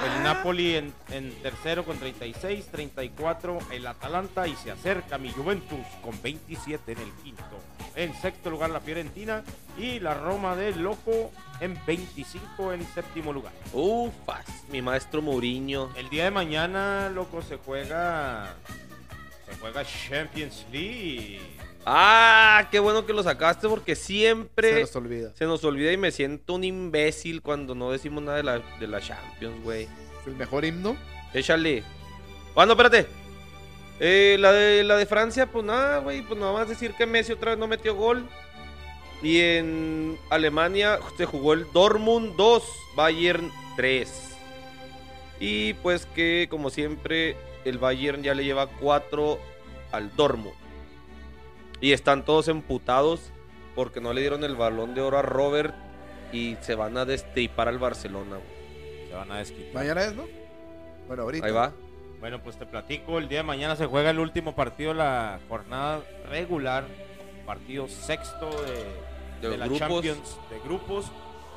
El Napoli en, en tercero con 36, 34 el Atalanta y se acerca mi Juventus con 27 en el quinto. En sexto lugar la Fiorentina y la Roma del Loco en 25 en séptimo lugar. Ufas, mi maestro Mourinho. El día de mañana, loco, se juega se juega Champions League. Ah, qué bueno que lo sacaste porque Se siempre nos olvida. se nos olvida y me siento un imbécil cuando no decimos nada de la, de la Champions, güey. El mejor himno. Échale. Ah, no, espérate. Eh, la, de, la de Francia, pues nada, güey. Pues nada más decir que Messi otra vez no metió gol. Y en Alemania se jugó el Dortmund 2, Bayern 3. Y pues que, como siempre, el Bayern ya le lleva 4 al Dortmund. Y están todos emputados porque no le dieron el balón de oro a Robert y se van a destripar al Barcelona, güey. Se van a desquitar. Mañana es, ¿no? Bueno, ahorita. Ahí va. Bueno, pues te platico, el día de mañana se juega el último partido de la jornada regular, partido sexto de, De de la grupos. Champions de grupos.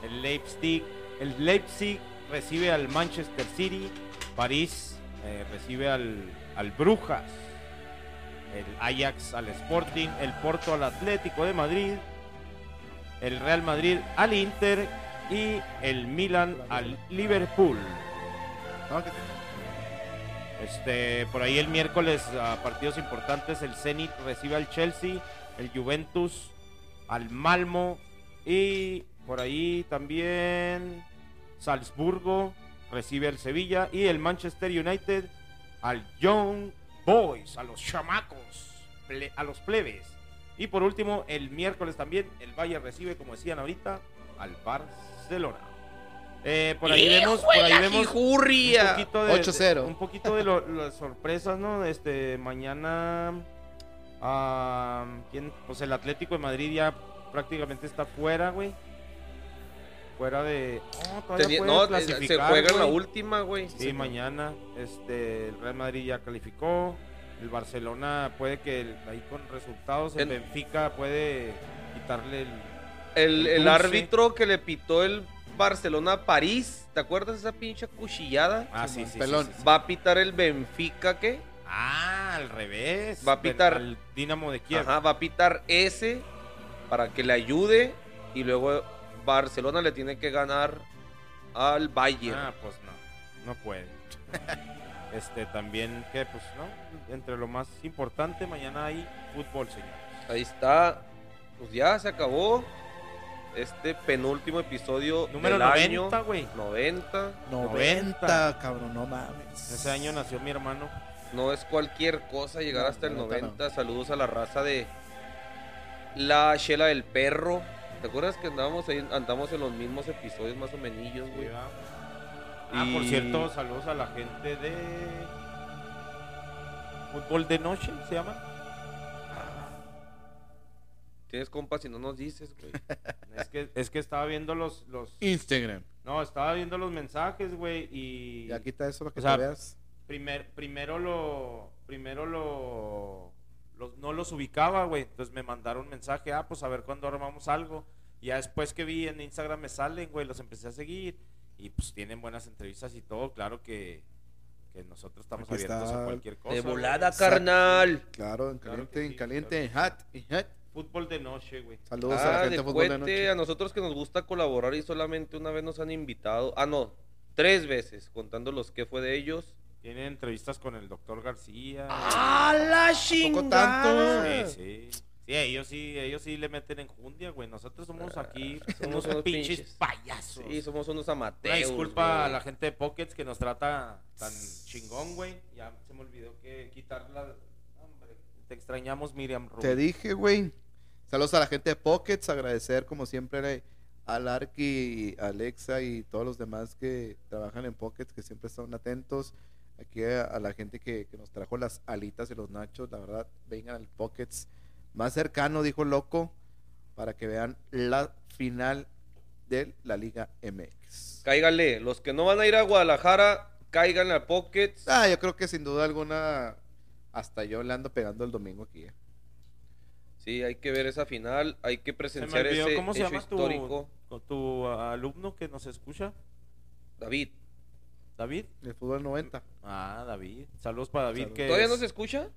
El Leipzig, el Leipzig recibe al Manchester City, París eh, recibe al, al Brujas, el Ajax al Sporting, el Porto al Atlético de Madrid, el Real Madrid al Inter y el Milan al Liverpool. Este, por ahí el miércoles partidos importantes, el Zenit recibe al Chelsea, el Juventus al Malmo y por ahí también Salzburgo recibe al Sevilla y el Manchester United al Young Boys, a los chamacos, ple- a los plebes. Y por último, el miércoles también el Bayern recibe, como decían ahorita, al Barcelona. Eh, por ahí vemos, por ahí vemos un Jurria. poquito de, 8-0. un poquito de lo- las sorpresas, ¿no? Este, mañana, ah, ¿quién? Pues el Atlético de Madrid ya prácticamente está fuera, güey. Fuera de... No, todavía Tenía- no, eh, se juega en la última, güey. Sí, mañana, este, el Real Madrid ya calificó. El Barcelona puede que el- ahí con resultados, el En- Benfica puede quitarle el... El, el árbitro que le pitó el Barcelona a París, ¿te acuerdas de esa pinche cuchillada? Ah, sí, sí, sí, pelón. sí, sí. Va a pitar el Benfica, ¿qué? Ah, al revés. Va a pitar- Al Dinamo de Kiev. Ajá, va a pitar ese para que le ayude y luego Barcelona le tiene que ganar al Bayern. Ah, pues no, no puede. este también que pues no, entre lo más importante mañana hay fútbol, señores. Ahí está. Pues ya se acabó este penúltimo episodio Número del 90, año. güey. 90. 90, cabrón, no mames. Ese año nació mi hermano. No es cualquier cosa llegar No, hasta el la neta 90. Saludos a la raza de La Chela del Perro. ¿Te acuerdas que andábamos ahí, andamos en los mismos episodios más o menos, güey? Ah, por cierto, saludos a la gente de fútbol de noche, se llama. Tienes compas y no nos dices, güey. Es que es que estaba viendo los los Instagram. no, estaba viendo los mensajes, güey, y Ya quita eso para que O sea, te veas. primer, primero lo primero lo, los- no los ubicaba, güey. Entonces me mandaron un mensaje, ah, pues a ver cuándo armamos algo. Y ya después que vi en Instagram me salen, güey, los empecé a seguir y pues tienen buenas entrevistas y todo, claro que, que nosotros estamos Aquí abiertos está a cualquier cosa. De volada, carnal. Claro, en Claro caliente, en caliente, en claro hot, en hot. Fútbol de noche, güey. Saludos a la Ah, gente de fútbol de noche. a nosotros que nos gusta colaborar y solamente una vez nos han invitado. Ah, no, tres veces, contando los que fue de ellos. Tienen entrevistas con el doctor García. ¡Ah, la tanto? Sí, sí. Sí, ellos sí, ellos sí le meten enjundia, güey. Nosotros somos aquí somos unos pinches, pinches. payasos. Sí, somos unos Una amateurs. disculpa güey. a la gente de Pockets que nos trata tan chingón, güey. Ya se me olvidó que quitarla. Hombre, te extrañamos, Miriam Rubio. Te dije, güey. Saludos a la gente de Pockets. Agradecer, como siempre, a Larky, a Alexa y todos los demás que trabajan en Pockets, que siempre están atentos. Aquí a, a la gente que, que nos trajo las alitas y los nachos. La verdad, vengan al Pockets más cercano, dijo Loco, para que vean la final de la Liga MX. Cáigale, los que no van a ir a Guadalajara, cáiganle al Pocket. Ah, yo creo que sin duda alguna, hasta yo le ando pegando el domingo aquí. eh. Sí, hay que ver esa final, hay que Se me presenciar ese cómo se hecho llama tu, histórico. tu alumno que nos escucha. David, David. El fútbol 90. Ah, David. Saludos para David Saludos. que ¿todavía es- no se escucha?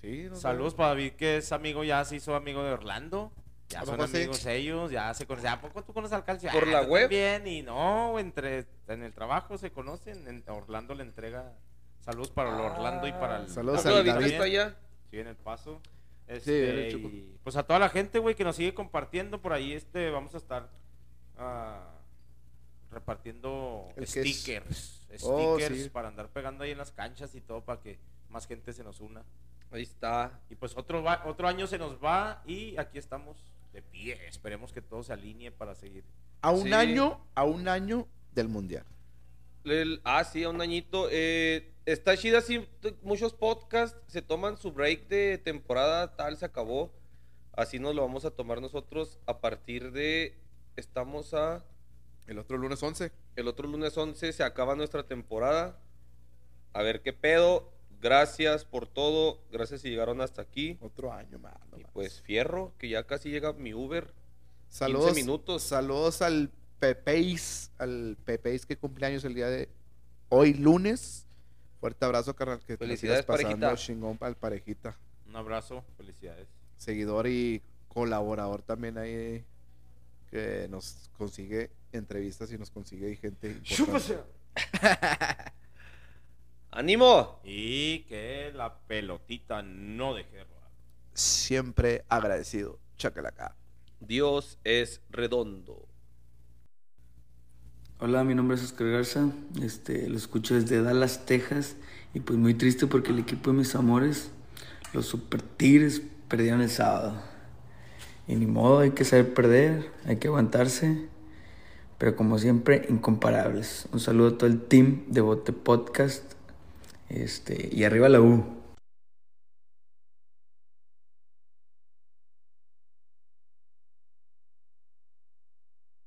Sí, no. Saludos para David que es amigo, ya se hizo amigo de Orlando. Ya ¿A son sí? amigos ellos, ya se conocen. ¿A poco tú conoces al Calcio? ¿Por Ah, la web? también, y no, entre, en el trabajo se conocen. en- Orlando le entrega saludos para el Orlando y para el. Saludos ¿Cuándo al David David. está allá? Sí, en el paso. Este, el Chuco. y, pues a toda la gente, güey, que nos sigue compartiendo por ahí, este, vamos a estar ah, repartiendo El que es- stickers, Oh, stickers sí. para andar pegando ahí en las canchas y todo para que más gente se nos una. Ahí está. Y pues otro va- otro año se nos va y aquí estamos de pie. Esperemos que todo se alinee para seguir. A un Sí. año, a un año del mundial. El- ah, sí, a un añito. Eh, está chida, sí, muchos podcasts se toman su break de temporada, tal, se acabó. Así nos lo vamos a tomar nosotros a partir de... Estamos a... El otro lunes 11. El otro lunes 11 se acaba nuestra temporada. A ver qué pedo. Gracias por todo. Gracias si llegaron hasta aquí. Otro año más. Y pues fierro, que ya casi llega mi Uber. saludos, minutos. Saludos al Pepeis, al Pepeis que cumpleaños el día de hoy lunes. Fuerte abrazo, carnal. Que te Felicidades, sigas pasando parejita. chingón para el parejita. Un abrazo, felicidades. Seguidor y colaborador también ahí que nos consigue entrevistas y nos consigue ahí gente. importante. ¡Ánimo! Y que la pelotita no deje de rodar. Siempre agradecido. Chacalaca. Dios es redondo. Hola, mi nombre es Oscar Garza, este, lo escucho desde Dallas, Texas, y pues muy triste porque el equipo de mis amores, los Super Tigres, perdieron el sábado. Y ni modo, hay que saber perder, hay que aguantarse, pero como siempre, incomparables. Un saludo a todo el team de Bote Podcast, este, y arriba la U.